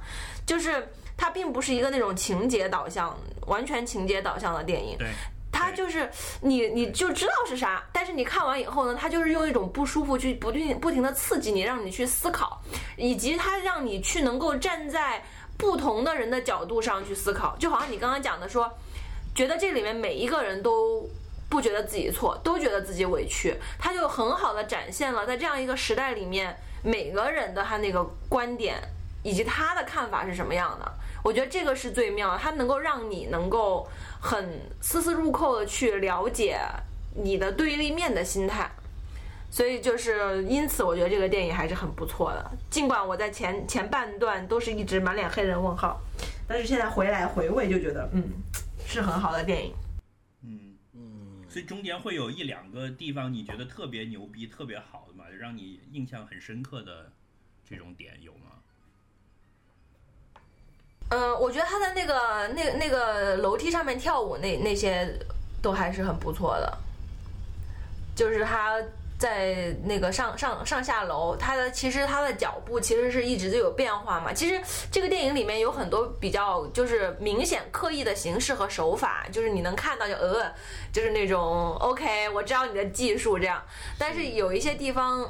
就是它并不是一个那种情节导向、完全情节导向的电影。对，它就是你，你就知道是啥，但是你看完以后呢，他就是用一种不舒服去不停不停的刺激你，让你去思考，以及他让你去能够站在不同的人的角度上去思考，就好像你刚刚讲的说，觉得这里面每一个人都不觉得自己错，都觉得自己委屈，他就很好的展现了在这样一个时代里面，每个人的他那个观点以及他的看法是什么样的。我觉得这个是最妙的，它能够让你能够很丝丝入扣的去了解你的对立面的心态。所以就是因此，我觉得这个电影还是很不错的。尽管我在前前半段都是一直满脸黑人问号，但是现在回来回味就觉得，嗯，是很好的电影。嗯嗯，所以中间会有一两个地方你觉得特别牛逼、特别好的嘛，让你印象很深刻的这种点有吗？嗯，我觉得他在那个那那个楼梯上面跳舞那那些都还是很不错的，就是他在那个上上上下楼，他的其实他的脚步其实是一直都有变化嘛。其实这个电影里面有很多比较就是明显刻意的形式和手法，就是你能看到就呃，就是那种 OK，我知道你的技术这样，但是有一些地方。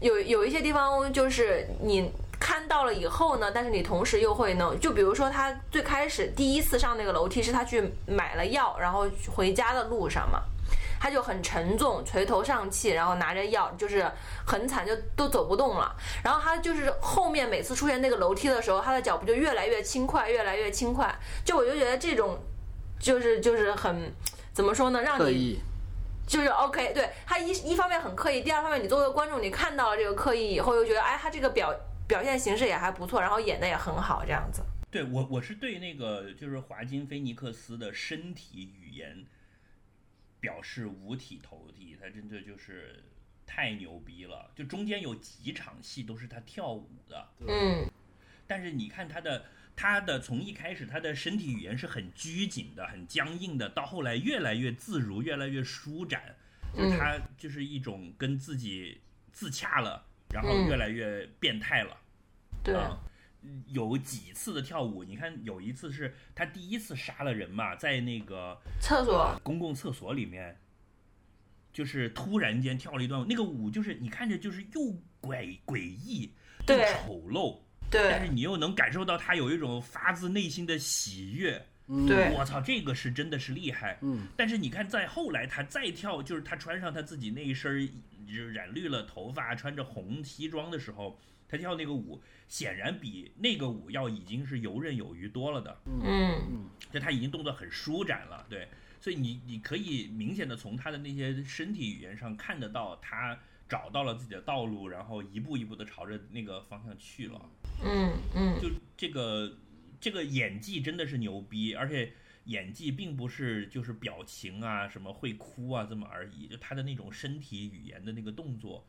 有有一些地方就是你看到了以后呢，但是你同时又会呢，就比如说他最开始第一次上那个楼梯是他去买了药，然后回家的路上嘛，他就很沉重，垂头丧气，然后拿着药，就是很惨，就都走不动了。然后他就是后面每次出现那个楼梯的时候，他的脚步就越来越轻快，越来越轻快。就我就觉得这种就是就是很怎么说呢，让你。就是 OK，对他一一方面很刻意，第二方面你作为观众，你看到了这个刻意以后，又觉得哎，他这个表表现形式也还不错，然后演的也很好，这样子。对我，我是对那个就是华金菲尼克斯的身体语言表示五体投地，他真的就是太牛逼了。就中间有几场戏都是他跳舞的，嗯。但是你看他的他的从一开始他的身体语言是很拘谨的、很僵硬的，到后来越来越自如、越来越舒展，就他就是一种跟自己自洽了，然后越来越变态了。对，啊，有几次的跳舞，你看有一次是他第一次杀了人嘛，在那个厕所，公共厕所里面，就是突然间跳了一段舞，那个舞就是你看着就是又诡诡异又丑陋，对。但是你又能感受到他有一种发自内心的喜悦。对。我操，这个是真的是厉害。嗯，但是你看，在后来他再跳，就是他穿上他自己那一身就是染绿了头发，穿着红西装的时候，他跳那个舞，显然比那个舞要已经是游刃有余多了的。嗯就他已经动作很舒展了，对，所以你你可以明显的从他的那些身体语言上看得到，他找到了自己的道路，然后一步一步的朝着那个方向去了。嗯嗯就这个这个演技真的是牛逼，而且演技并不是就是表情啊什么会哭啊这么而已，就他的那种身体语言的那个动作，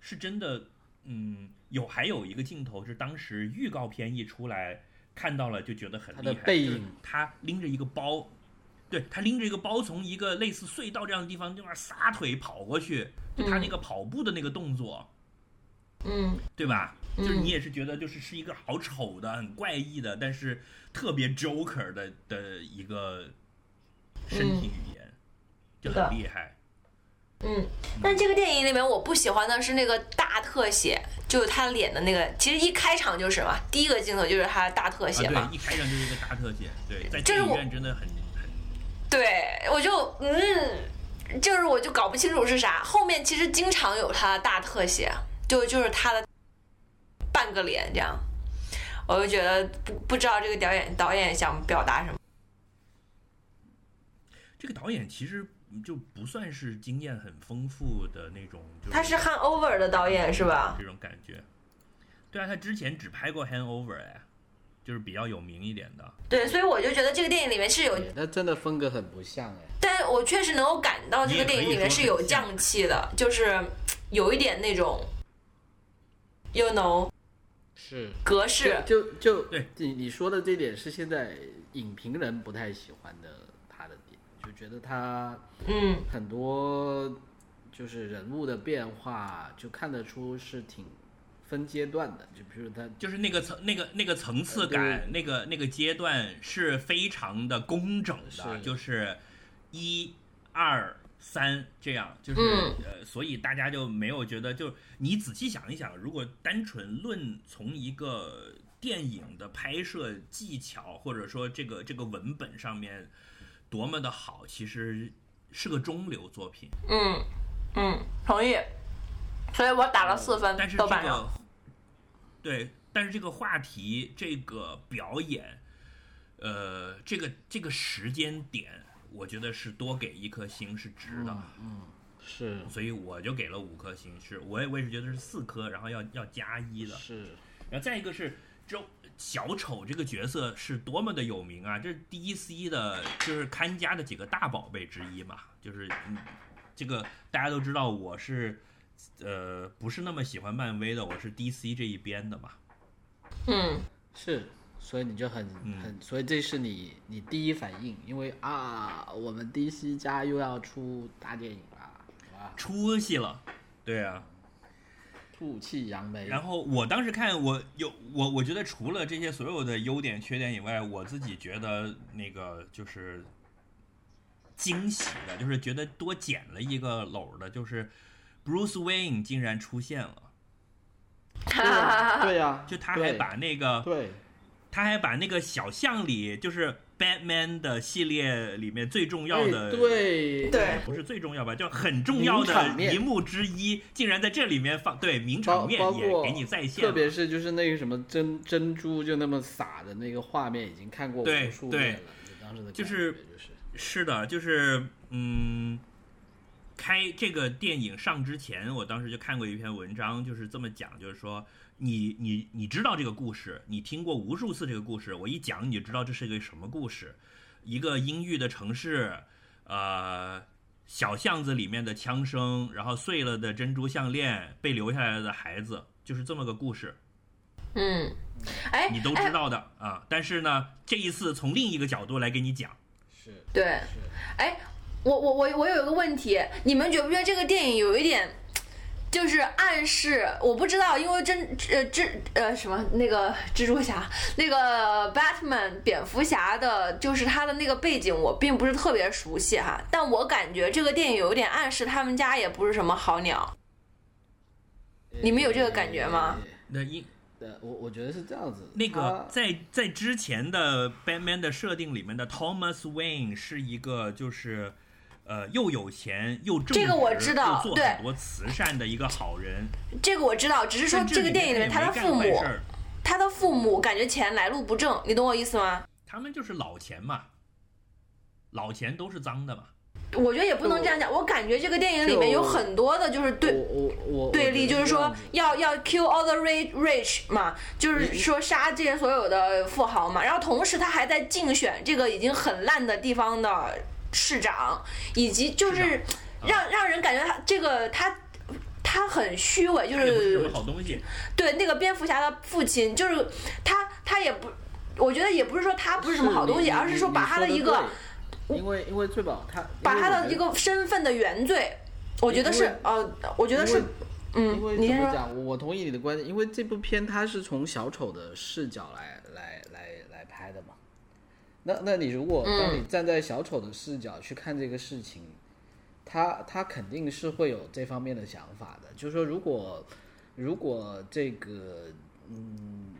是真的。嗯，有还有一个镜头是当时预告片一出来看到了就觉得很厉害，的背影就是他拎着一个包，对他拎着一个包从一个类似隧道这样的地方就那撒腿跑过去，就他那个跑步的那个动作，嗯对吧？就是嗯你也是觉得就是是一个好丑的、很怪异的，但是特别 Joker 的的一个身体语言，就很厉害。嗯，但这个电影里面我不喜欢的是那个大特写，就是他脸的那个，其实一开场就是嘛，第一个镜头就是他的大特写啊，嘛。对，一开场就是一个大特写，对，在这是我电影院真的很很对，我就嗯，就是我就搞不清楚是啥。后面其实经常有他的大特写，就就是他的半个脸这样，我就觉得不不知道这个导演导演想表达什么。这个导演其实就不算是经验很丰富的那种，就他是 Hangover 的导演是吧？这种感觉。对啊，他之前只拍过《Hangover》哎，就是比较有名一点的。对，所以我就觉得这个电影里面是有，对那真的风格很不像哎。但我确实能够感到这个电影里面是有匠气的，就是有一点那种，you know，是格式。就就对你你说的这点是现在影评人不太喜欢的觉得他嗯。很多就是人物的变化，就看得出是挺分阶段的，就比如他就是那个层、那个、那个层次感，那个、那个阶段是非常的工整的，是。就是一、二、三这样，就是、嗯。呃，所以大家就没有觉得，就你仔细想一想，如果单纯论从一个电影的拍摄技巧，或者说这个这个文本上面多么的好，其实是个中流作品。嗯嗯，同意。所以我打了四分，但是这豆瓣上。个，对，但是这个话题、这个表演，呃，这个这个时间点，我觉得是多给一颗星是值的，嗯是所以我就给了五颗星，是我也我也是觉得是四颗，然后要要加一的，是然后再一个是周小丑这个角色是多么的有名啊，这是 DC 的，就是看家的几个大宝贝之一嘛，就是嗯，这个大家都知道我是呃不是那么喜欢漫威的，我是 DC 这一边的嘛，嗯，是，所以你就很嗯很，所以这是你你第一反应，因为啊，我们 DC 家又要出大电影了，哇，出息了，对啊。吐气扬眉，然后我当时看，我有我我觉得除了这些所有的优点缺点以外，我自己觉得那个就是惊喜的，就是觉得多捡了一个篓的，就是 Bruce Wayne 竟然出现了，对呀对呀，就他还把那个对。他还把那个小巷里，就是 Batman 的系列里面最重要的哎对。对。不是最重要吧，就很重要的一幕之一，竟然在这里面放，对名场面也给你再现，特别是就是那个什么珍珍珠就那么洒的那个画面，已经看过对无数对遍了，就当时的就是。是的，就是嗯，开这个电影上之前，我当时就看过一篇文章，就是这么讲，就是说你你你知道这个故事，你听过无数次这个故事，我一讲你就知道这是一个什么故事，一个阴郁的城市，呃。小巷子里面的枪声，然后碎了的珍珠项链，被留下来的孩子，就是这么个故事，嗯，哎，你都知道的啊。但是呢，这一次从另一个角度来给你讲，是对，是哎，我我我我有一个问题，你们觉不觉得这个电影有一点，就是暗示？我不知道，因为真呃蜘呃什么那个蜘蛛侠，那个 Batman 蝙蝠侠的，就是他的那个背景，我并不是特别熟悉哈，但我感觉这个电影有点暗示他们家也不是什么好鸟。你们有这个感觉吗？那因呃，我我觉得是这样子，那个在在之前的 Batman 的设定里面的 Thomas Wayne 是一个就是，呃，又有钱又正，这个我知道对很多慈善的一个好人。这个我知道，只是说这个电影里面他的父母，他的父母感觉钱来路不正，你懂我意思吗？他们就是老钱嘛，老钱都是脏的嘛。我觉得也不能这样讲，我感觉这个电影里面有很多的就是对我我我对立，就是说要要要 kill all the rich rich 嘛，就是说杀这些所有的富豪嘛。然后同时他还在竞选这个已经很烂的地方的市长，以及就是让让人感觉他这个他他很虚伪，就是什么好东西。对那个蝙蝠侠的父亲，就是他他也不，我觉得也不是说他不是什么好东西，你而是说把他的的一个。因为因为最宝他把他的一个身份的原罪，我觉得是呃，我觉得是嗯，你先说。我我同意你的观点，因为这部片它是从小丑的视角来。那那你如果嗯当你站在小丑的视角去看这个事情，他他肯定是会有这方面的想法的，就是说如果如果这个嗯。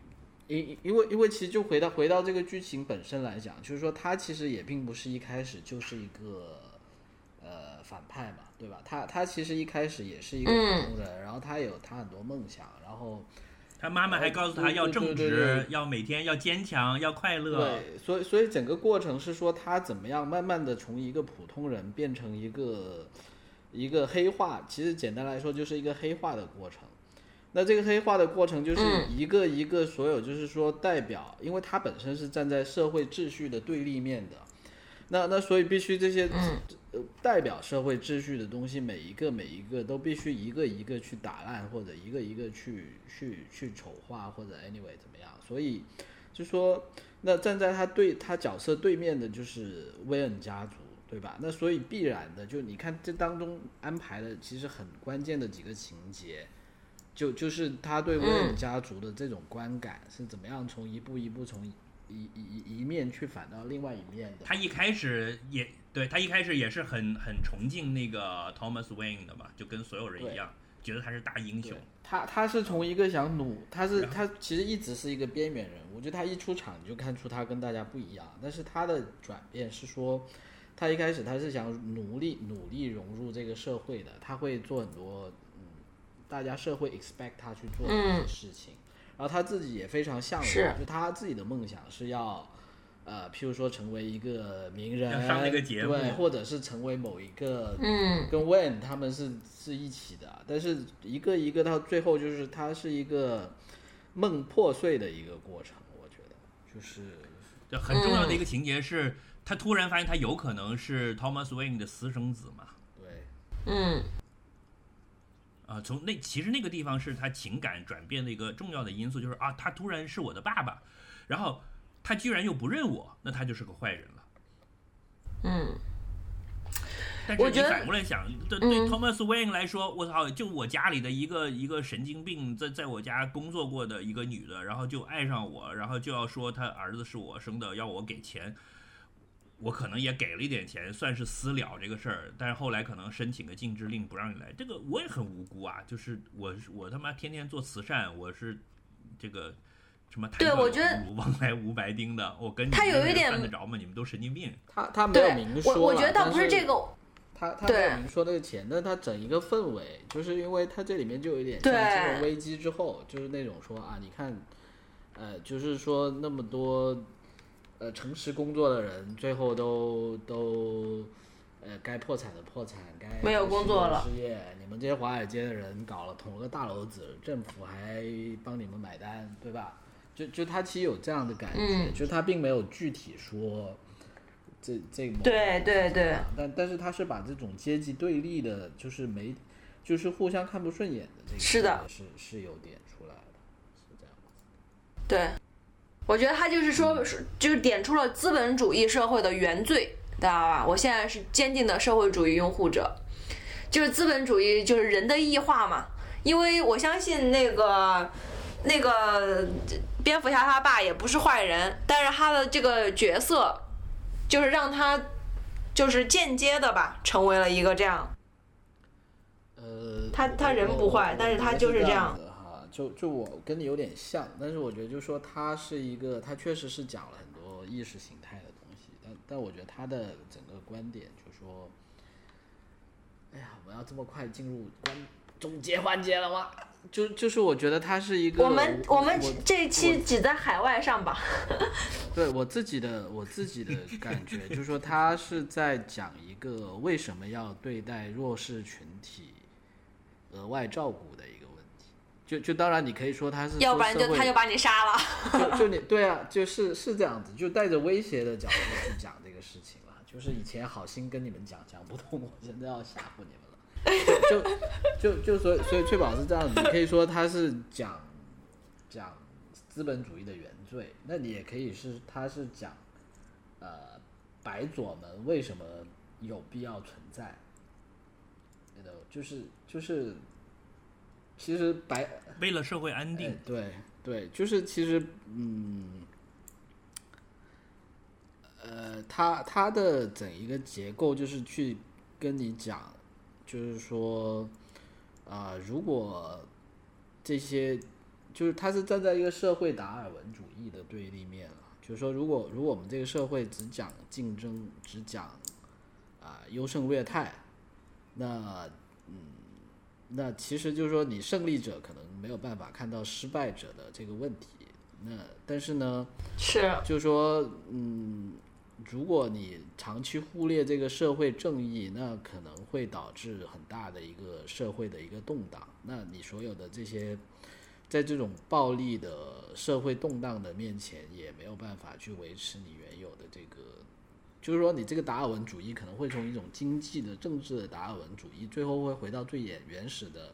因因为因为其实就回到回到这个剧情本身来讲，就是说他其实也并不是一开始就是一个呃反派嘛，对吧？他他其实一开始也是一个普通人，然后他有他很多梦想，然后他妈妈还告诉他要正对对对直，要每天要坚强，要快乐。对，所以所以整个过程是说他怎么样慢慢的从一个普通人变成一个一个黑化，其实简单来说就是一个黑化的过程。那这个黑化的过程就是一个一个所有就是说代表，因为他本身是站在社会秩序的对立面的，那那所以必须这些呃代表社会秩序的东西，每一个每一个都必须一个一个去打烂，或者一个一个去去去丑化，或者 anyway 怎么样？所以就说，那站在他对他角色对面的就是威恩家族，对吧？那所以必然的，就你看这当中安排的其实很关键的几个情节。就就是他对威恩家族的这种观感、是怎么样从一步一步从一一一一面去反到另外一面的。他一开始也对他一开始也是很很崇敬那个 Thomas Wayne 的嘛，就跟所有人一样，觉得他是大英雄。他他是从一个想努，他是他其实一直是一个边缘人。我觉得他一出场你就看出他跟大家不一样，但是他的转变是说，他一开始他是想努力努力融入这个社会的，他会做很多嗯，大家社会 expect 他去做的一些事情，然后他自己也非常向往，就他自己的梦想是要。呃，譬如说成为一个名人，上那个节目对，或者是成为某一个嗯，跟 When 他们是是一起的，但是一个一个到最后就是它是一个梦破碎的一个过程，我觉得就是就很重要的一个情节是，他突然发现他有可能是 Thomas Wayne 的私生子嘛。对。嗯，啊，从那其实那个地方是他情感转变的一个重要的因素，就是啊，他突然是我的爸爸，然后他居然又不认我，那他就是个坏人了。嗯，但是你反过来想，对对嗯 Thomas Wayne 来说，我操，就我家里的一个一个神经病，在在我家工作过的一个女的，然后就爱上我，然后就要说他儿子是我生的，要我给钱。我可能也给了一点钱，算是私了这个事儿，但是后来可能申请个禁制令不让你来，这个我也很无辜啊。就是我我他妈天天做慈善，我是这个什么对我觉得无往来无白丁的，我跟你他们有一点犯得着吗？你们都神经病。他他没有明说我我觉得倒不是这个，他他没有对明说那个钱，但他整一个氛围，就是因为他这里面就有一点像对金融危机之后，就是那种说啊，你看，呃，就是说那么多呃诚实工作的人，最后都都呃该破产的破产，该没有工作了失业，你们这些华尔街的人搞了捅了个大篓子，政府还帮你们买单，对吧？就就他其实有这样的感觉，嗯就他并没有具体说这这某对对对，但但是他是把这种阶级对立的，就是没，就是互相看不顺眼的这个，是的，是是有点出来的，是这样。对，我觉得他就是说，是就是点出了资本主义社会的原罪，知道吧？我现在是坚定的社会主义拥护者，就是资本主义就是人的异化嘛。因为我相信那个那个蝙蝠侠他爸也不是坏人，但是他的这个角色就是让他就是间接的吧，成为了一个这样。呃，他他人不坏但是他就是这样子哈。就就我跟你有点像，但是我觉得就是说他是一个，他确实是讲了很多意识形态的东西，但但我觉得他的整个观点就是说，哎呀，我要这么快进入关总结环节了吗？就就是我觉得它是一个我们我们这一期只在海外上吧。对我自己的我自己的感觉，就是说他是在讲一个为什么要对待弱势群体额外照顾的一个问题。就就当然你可以说他是要不然就他就把你杀了。就就你对啊，就是是这样子，就带着威胁的角度去讲这个事情了。就是以前好心跟你们讲讲不通，我现在要吓唬你们了。就就就就所以所以翠宝是这样子，你可以说他是讲讲资本主义的原罪，那你也可以是他是讲呃白左们为什么有必要存在。know，就是就是，其实白为了社会安定哎，对对，就是其实嗯，呃，它它的整一个结构就是去跟你讲，就是说，啊、如果这些就是他是站在一个社会达尔文主义的对立面了，就是说，如果如果我们这个社会只讲竞争，只讲啊、优胜劣汰，那嗯那其实就是说，你胜利者可能没有办法看到失败者的这个问题。那但是呢，是就是说，嗯，如果你长期忽略这个社会正义，那可能会导致很大的一个社会的一个动荡。那你所有的这些，在这种暴力的社会动荡的面前，也没有办法去维持你原有的这个。就是说，你这个达尔文主义可能会从一种经济的、政治的达尔文主义，最后会回到最原原始的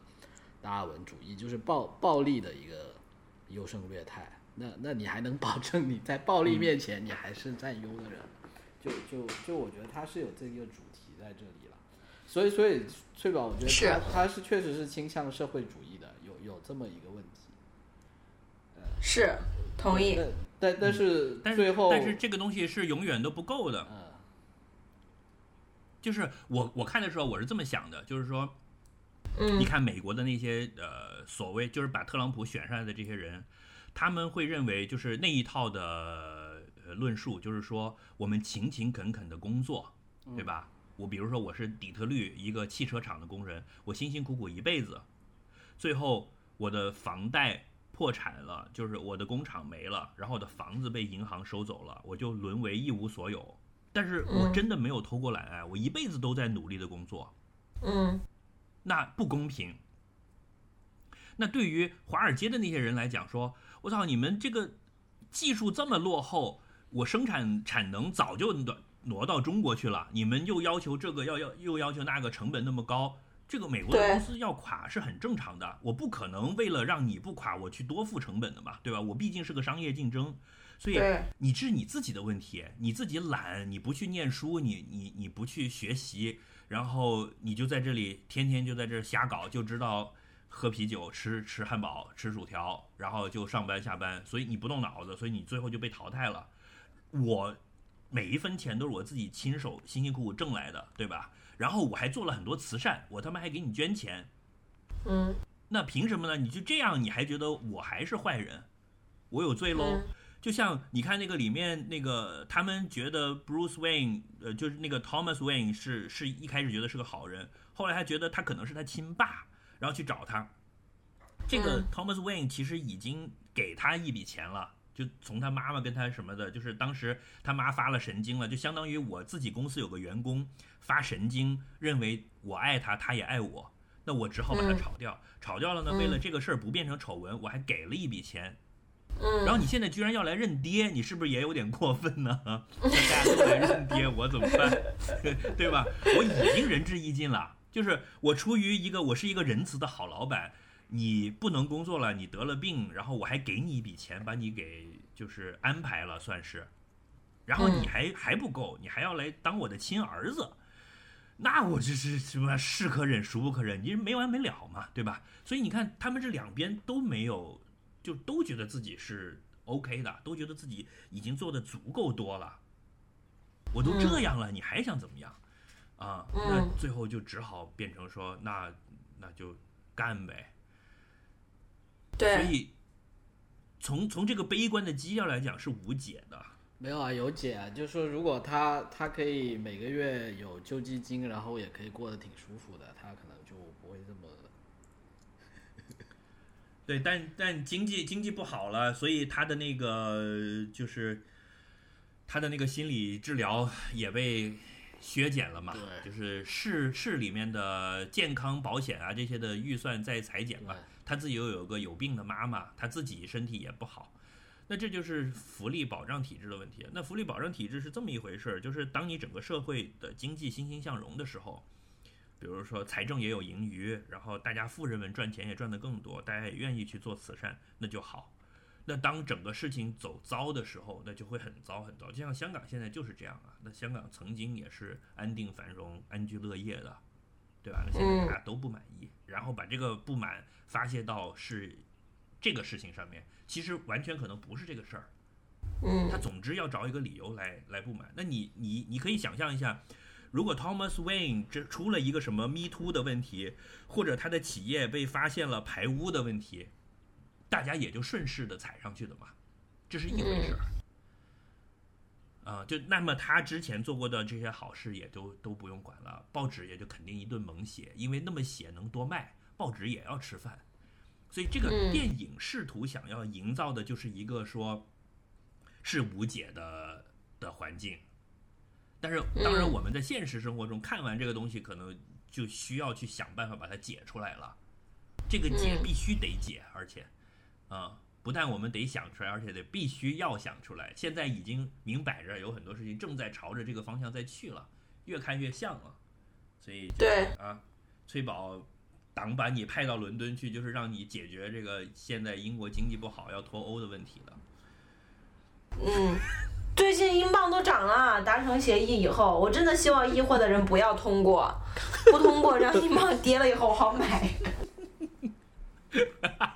达尔文主义，就是暴暴力的一个优胜劣汰。那那你还能保证你在暴力面前你还是占优的人？就就就我觉得他是有这个主题在这里了。所以所以翠宝，我觉得是他他是确实是倾向社会主义的，有有这么一个问题。是，同意。但但但是但是最后，但是这个东西是永远都不够的。嗯就是我我看的时候我是这么想的，就是说，嗯你看美国的那些呃所谓就是把特朗普选上来的这些人，他们会认为就是那一套的呃论述，就是说我们勤勤恳恳的工作，对吧？我比如说我是底特律一个汽车厂的工人，我辛辛苦苦一辈子，最后我的房贷破产了，就是我的工厂没了，然后我的房子被银行收走了，我就沦为一无所有。但是我真的没有偷过懒哎，我一辈子都在努力的工作，嗯那不公平。那对于华尔街的那些人来讲，说我操，你们这个技术这么落后，我生产产能早就挪挪到中国去了，你们又要求这个要要又要求那个，成本那么高，这个美国的公司要垮是很正常的。我不可能为了让你不垮，我去多付成本的嘛，对吧？我毕竟是个商业竞争，所以你这是你自己的问题，你自己懒，你不去念书，你你你不去学习，然后你就在这里天天就在这儿瞎搞，就知道喝啤酒、吃吃汉堡、吃薯条，然后就上班下班，所以你不动脑子，所以你最后就被淘汰了。我每一分钱都是我自己亲手辛辛苦苦挣来的，对吧？然后我还做了很多慈善，我他妈还给你捐钱，嗯那凭什么呢？你就这样，你还觉得我还是坏人？我有罪喽？嗯就像你看那个里面那个，他们觉得 Bruce Wayne，呃，就是那个 Thomas Wayne 是是一开始觉得是个好人，后来他觉得他可能是他亲爸，然后去找他。这个嗯 Thomas Wayne 其实已经给他一笔钱了，就从他妈妈跟他什么的，就是当时他妈发了神经了，就相当于我自己公司有个员工发神经，认为我爱他，他也爱我，那我只好把他嗯炒掉。炒掉了呢，嗯为了这个事儿不变成丑闻，我还给了一笔钱。嗯，然后你现在居然要来认爹，你是不是也有点过分呢？大家都来认爹，我怎么办？对吧？我已经仁至义尽了，就是我出于一个我是一个仁慈的好老板，你不能工作了，你得了病，然后我还给你一笔钱，把你给就是安排了，算是，然后你还、还不够，你还要来当我的亲儿子。那我这是什么是可忍孰不可忍？你没完没了嘛，对吧？所以你看，他们这两边都没有，就都觉得自己是 OK 的，都觉得自己已经做的足够多了。我都这样了，你还想怎么样？啊，那嗯最后就只好变成说，那那就干呗。所，以从从这个悲观的基调来讲是无解的。没有啊，有解啊，就是说如果他他可以每个月有救济金，然后也可以过得挺舒服的，他可能就不会这么 对，但但经济经济不好了，所以他的那个就是他的那个心理治疗也被削减了嘛，对。就是市市里面的健康保险啊这些的预算在裁减嘛对，他自己又有个有病的妈妈，他自己身体也不好，那这就是福利保障体制的问题。那福利保障体制是这么一回事儿，就是当你整个社会的经济欣欣向荣的时候，比如说财政也有盈余，然后大家富人们赚钱也赚得更多，大家也愿意去做慈善，那就好。那当整个事情走糟的时候，那就会很糟很糟。就像香港现在就是这样啊。那香港曾经也是安定繁荣、安居乐业的，对吧？那现在大家都不满意，然后把这个不满发泄到是这个事情上面，其实完全可能不是这个事儿。嗯他总之要找一个理由来来不满。那你你你可以想象一下，如果 Thomas Wayne 这出了一个什么 Me Too 的问题，或者他的企业被发现了排污的问题，大家也就顺势的踩上去的嘛，这是一回事儿。啊、就那么他之前做过的这些好事也都都不用管了，报纸也就肯定一顿猛写，因为那么写能多卖，报纸也要吃饭。所以这个嗯电影试图想要营造的就是一个说，是无解的的环境。但是当然嗯我们在现实生活中看完这个东西，可能就需要去想办法把它解出来了。这个解嗯必须得解，而且，啊、不但我们得想出来，而且得必须要想出来。现在已经明摆着有很多事情正在朝着这个方向在去了，越看越像了。所以对啊，崔宝党把你派到伦敦去，就是让你解决这个现在英国经济不好要脱欧的问题的。嗯，最近英镑都涨了，达成协议以后，我真的希望议会的人不要通过，不通过让英镑跌了以后我好买。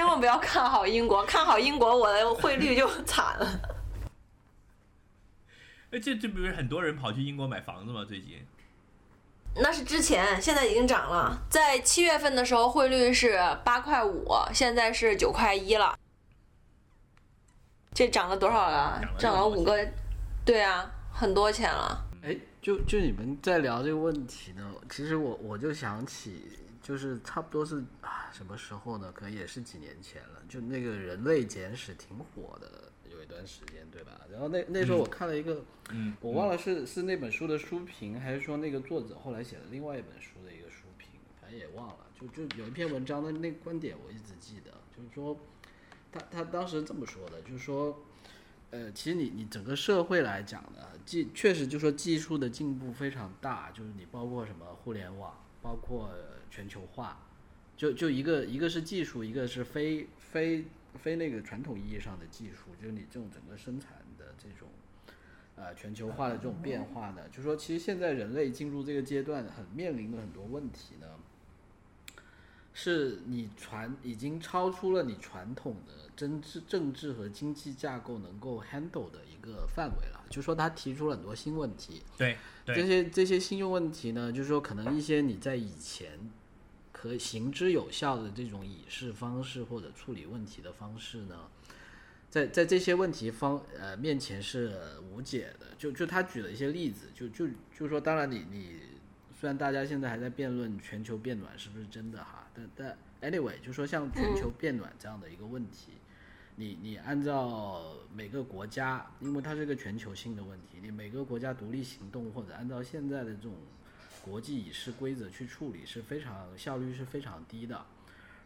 千万不要看好英国，看好英国，我的汇率就惨了。哎，这这不是很多人跑去英国买房子吗？最近那是之前，现在已经涨了。在七月份的时候，汇率是八块五，现在是九块一了。这涨了多少了？涨了涨了五个，对啊，很多钱了。哎，就就你们在聊这个问题呢，其实我我就想起，就是差不多是啊什么时候呢？可能也是几年前了，就那个《人类简史》挺火的，有一段时间，对吧？然后那那时候我看了一个，嗯，我忘了是是那本书的书评，还是说那个作者后来写了另外一本书的一个书评，反正也忘了。就就有一篇文章的那个观点我一直记得，就是说他他当时这么说的，就是说。呃，其实你你整个社会来讲呢，技确实就说技术的进步非常大，就是你包括什么互联网，包括全球化，就就一个一个是技术，一个是非非非那个传统意义上的技术，就是你这种整个生产的这种呃全球化的这种变化呢，就说其实现在人类进入这个阶段，很面临的很多问题呢，是你传已经超出了你传统的政治政治和经济架构能够 handle 的一个范围了。就说他提出了很多新问题，对这，些这些新用问题呢，就是说可能一些你在以前可行之有效的这种以示方式或者处理问题的方式呢，在在这些问题方呃面前是无解的。就就他举了一些例子，就就就说，当然你你虽然大家现在还在辩论全球变暖是不是真的哈，但但 anyway 就说像全球变暖这样的一个问题。你你按照每个国家，因为它是一个全球性的问题，你每个国家独立行动或者按照现在的这种国际议事规则去处理是非常效率是非常低的。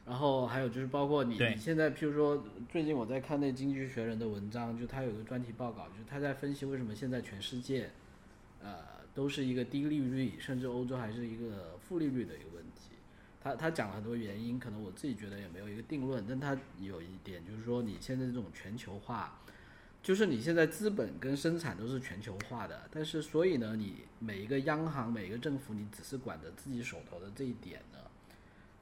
然后还有就是包括你你现在，譬如说最近我在看那《经济学人》的文章，就他有个专题报告，就是他在分析为什么现在全世界，呃，都是一个低利率，甚至欧洲还是一个负利率的一个。他他讲了很多原因，可能我自己觉得也没有一个定论，但他有一点就是说，你现在这种全球化，就是你现在资本跟生产都是全球化的，但是所以呢，你每一个央行、每一个政府，你只是管着自己手头的这一点呢，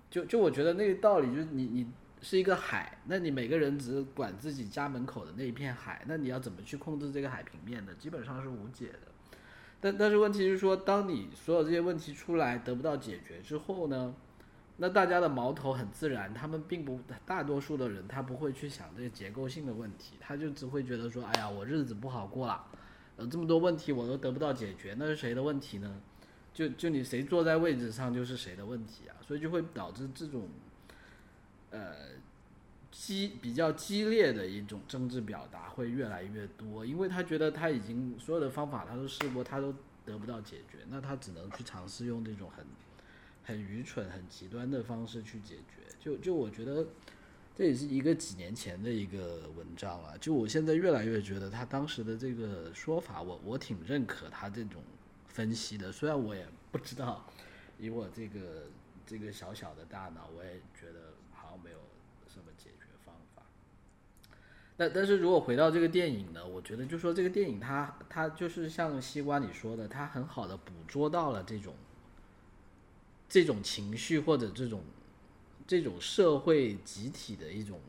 就就我觉得那个道理就是你你是一个海，那你每个人只管自己家门口的那一片海，那你要怎么去控制这个海平面呢？基本上是无解的。但但是问题是说，当你所有这些问题出来得不到解决之后呢，那大家的矛头很自然，他们并不大多数的人他不会去想这个结构性的问题，他就只会觉得说，哎呀，我日子不好过了，有这么多问题我都得不到解决，那是谁的问题呢？就就你谁坐在位置上就是谁的问题啊，所以就会导致这种呃激比较激烈的一种政治表达会越来越多，因为他觉得他已经所有的方法他都试过，他都得不到解决，那他只能去尝试用这种很很愚蠢、很极端的方式去解决。就就我觉得这也是一个几年前的一个文章了。就我现在越来越觉得他当时的这个说法，我我挺认可他这种分析的。虽然我也不知道，以我这个这个小小的大脑，我也觉得好像没有什么解决方法。但但是如果回到这个电影呢，我觉得就说这个电影它它就是像西瓜你说的，它很好的捕捉到了这种这种情绪或者这种这种社会集体的一种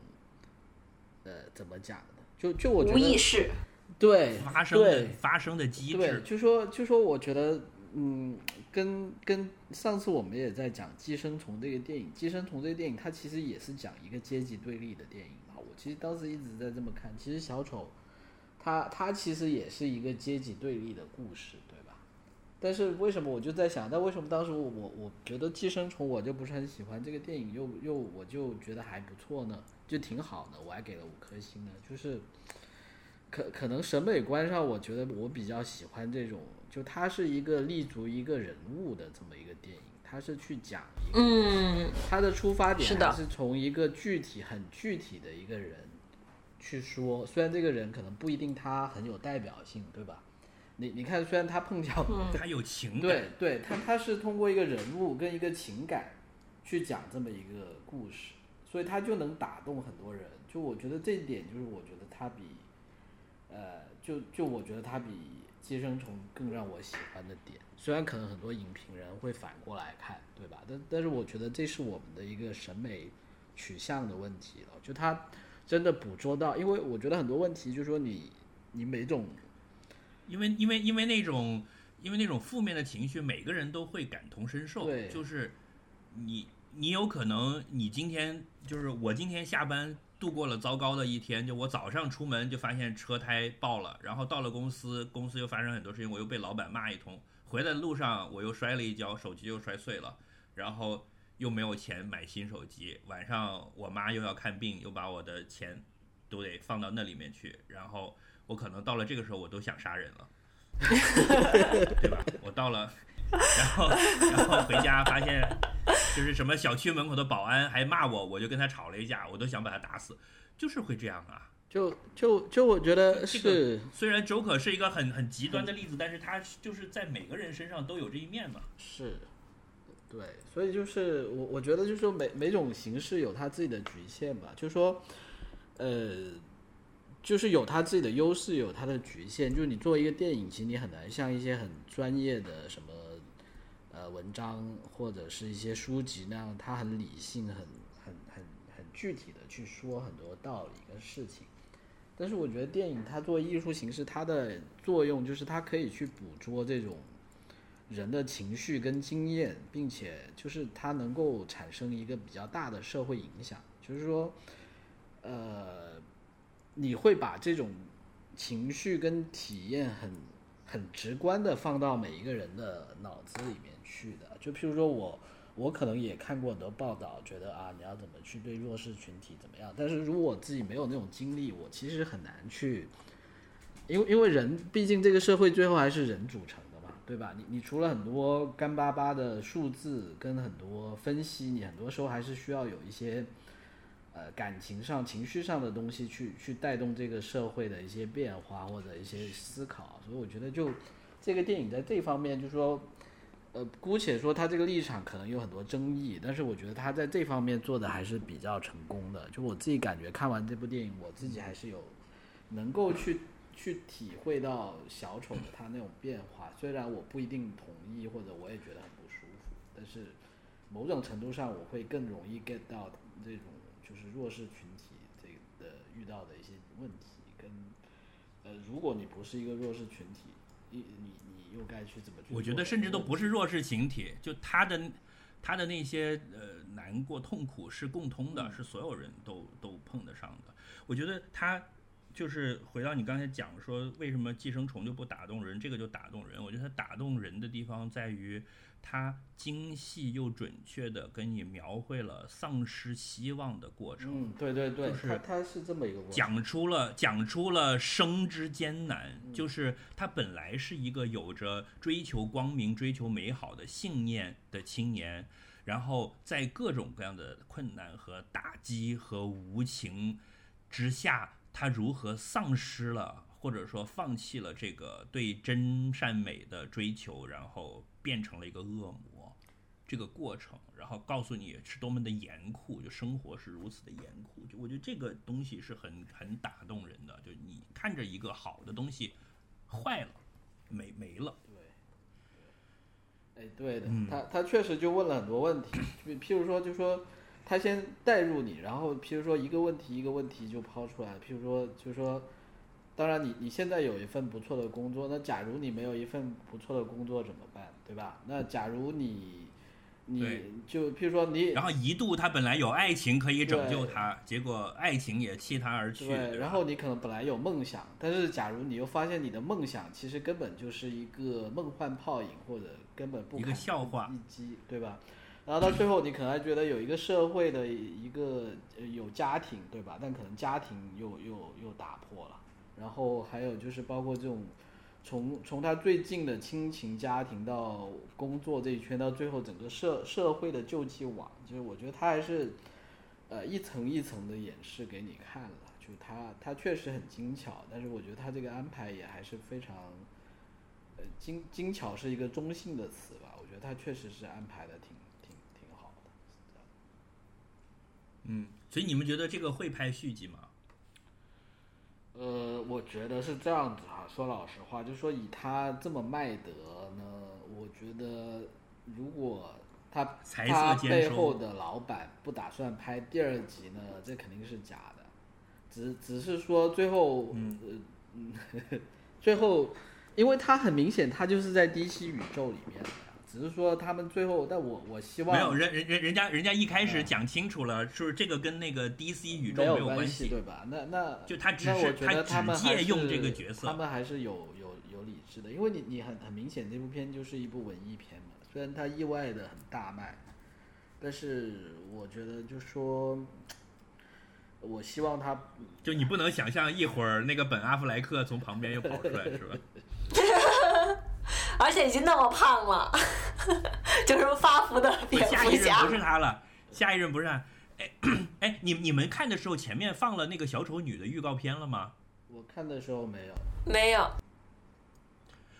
呃怎么讲呢？就就我觉得无意识，对发生的对发生的机对，制，就说就说，我觉得，嗯，跟跟上次我们也在讲《寄生虫》这个电影，《寄生虫》这个电影它其实也是讲一个阶级对立的电影嘛。我其实当时一直在这么看，其实小丑，他他其实也是一个阶级对立的故事，对吧？但是为什么我就在想，但为什么当时我我我觉得《寄生虫》我就不是很喜欢这个电影，又又我就觉得还不错呢，就挺好的，我还给了五颗星呢，就是。可可能审美观上，我觉得我比较喜欢这种，就它是一个立足一个人物的这么一个电影，它是去讲一个，嗯，它的出发点还是从一个具体很具体的一个人去说，虽然这个人可能不一定他很有代表性，对吧？你你看，虽然他碰巧，他有情感，对对，他他是通过一个人物跟一个情感去讲这么一个故事，所以他就能打动很多人。就我觉得这一点，就是我觉得他比，呃，就就我觉得他比《寄生虫》更让我喜欢的点。虽然可能很多影评人会反过来看，对吧？但但是我觉得这是我们的一个审美取向的问题了。就他真的捕捉到，因为我觉得很多问题，就是说你你每种因为因为因为那种因为那种负面的情绪，每个人都会感同身受。对就是你你有可能你今天就是我今天下班度过了糟糕的一天，就我早上出门就发现车胎爆了，然后到了公司，公司又发生很多事情，我又被老板骂一通，回来的路上我又摔了一跤，手机又摔碎了，然后又没有钱买新手机，晚上我妈又要看病，又把我的钱都得放到那里面去，然后我可能到了这个时候我都想杀人了，对吧？我到了，然后然后回家发现就是什么小区门口的保安还骂我，我就跟他吵了一架，我都想把他打死，就是会这样啊。就就就我觉得这个是虽然 Joker 是一个很很极端的例子，但是他就是在每个人身上都有这一面嘛。是，对，所以就是我我觉得就是说每每种形式有它自己的局限吧，就是说，呃，就是有它自己的优势，有它的局限。就是你做一个电影，其实你很难像一些很专业的什么呃文章或者是一些书籍那样，它很理性、很很很很具体的去说很多道理跟事情。但是我觉得电影它作为艺术形式，它的作用就是它可以去捕捉这种人的情绪跟经验，并且就是它能够产生一个比较大的社会影响。就是说，呃，你会把这种情绪跟体验很很直观的放到每一个人的脑子里面去的。就譬如说我。我可能也看过很多报道，觉得啊，你要怎么去对弱势群体怎么样？但是如果我自己没有那种经历，我其实很难去，因为因为人毕竟这个社会最后还是人组成的嘛，对吧？你你除了很多干巴巴的数字跟很多分析，你很多时候还是需要有一些呃感情上、情绪上的东西去去带动这个社会的一些变化或者一些思考。所以我觉得就这个电影在这方面，就是说。呃，姑且说他这个立场可能有很多争议，但是我觉得他在这方面做的还是比较成功的。就我自己感觉，看完这部电影，我自己还是有能够去去体会到小丑的他那种变化。虽然我不一定同意，或者我也觉得很不舒服，但是某种程度上，我会更容易 get 到这种就是弱势群体这个的遇到的一些问题，跟呃，如果你不是一个弱势群体，你你你又该去怎么去？我觉得甚至都不是弱势群体，就他的他的那些呃难过痛苦是共通的，是所有人都都碰得上的。我觉得他就是回到你刚才讲说，为什么寄生虫就不打动人，这个就打动人。我觉得它打动人的地方在于，它精细又准确的跟你描绘了丧失希望的过程。嗯，对对对，就是它它是这么一个过程。讲出了讲出了生之艰难，就是他本来是一个有着追求光明、追求美好的信念的青年，然后在各种各样的困难和打击和无情之下，他如何丧失了或者说放弃了这个对真善美的追求，然后变成了一个恶魔。这个过程，然后告诉你是多么的严酷，就生活是如此的严酷。就我觉得这个东西是很很打动人的。就你看着一个好的东西坏了，没没了，对哎，对的，嗯他他确实就问了很多问题，就譬如说，就说他先带入你，然后譬如说一个问题一个问题就抛出来，譬如说，就说，当然你你现在有一份不错的工作，那假如你没有一份不错的工作怎么办，对吧？那假如你你就譬如说你然后一度他本来有爱情可以拯救他，结果爱情也弃他而去。对，然后你可能本来有梦想，但是假如你又发现你的梦想其实根本就是一个梦幻泡影，或者根本不一个笑话一击，对吧？然后到最后，你可能还觉得有一个社会的一个呃有家庭，对吧？但可能家庭又又又打破了，然后还有就是包括这种从从他最近的亲情家庭到工作这一圈，到最后整个社社会的救济网，就是我觉得他还是呃一层一层的演示给你看了，就他他确实很精巧，但是我觉得他这个安排也还是非常呃精精巧是一个中性的词吧，我觉得他确实是安排的挺挺挺好的。嗯，所以你们觉得这个会拍续集吗？呃，我觉得是这样子哈，说老实话，就说以他这么卖得呢，我觉得如果他他背后的老板不打算拍第二集呢，这肯定是假的，只只是说最后，嗯呃嗯，最后，因为他很明显他就是在 DC 宇宙里面的，只是说他们最后，但我我希望没有人人人人家人家一开始讲清楚了，就是这个跟那个 DC 宇宙没没有关系。对吧？那那就他只是他只借用这个角色他们还是有有有理智的，因为你你很很明显这部片就是一部文艺片嘛，虽然它意外的很大卖，但是我觉得就说，我希望他就你不能想象一会儿那个本阿弗莱克从旁边又跑出来，是吧？而且已经那么胖了，就是发福的蝙蝠侠下一任不。是他了，下一任不是他。哎 哎，你你们看的时候前面放了那个小丑女的预告片了吗？我看的时候没有，没有，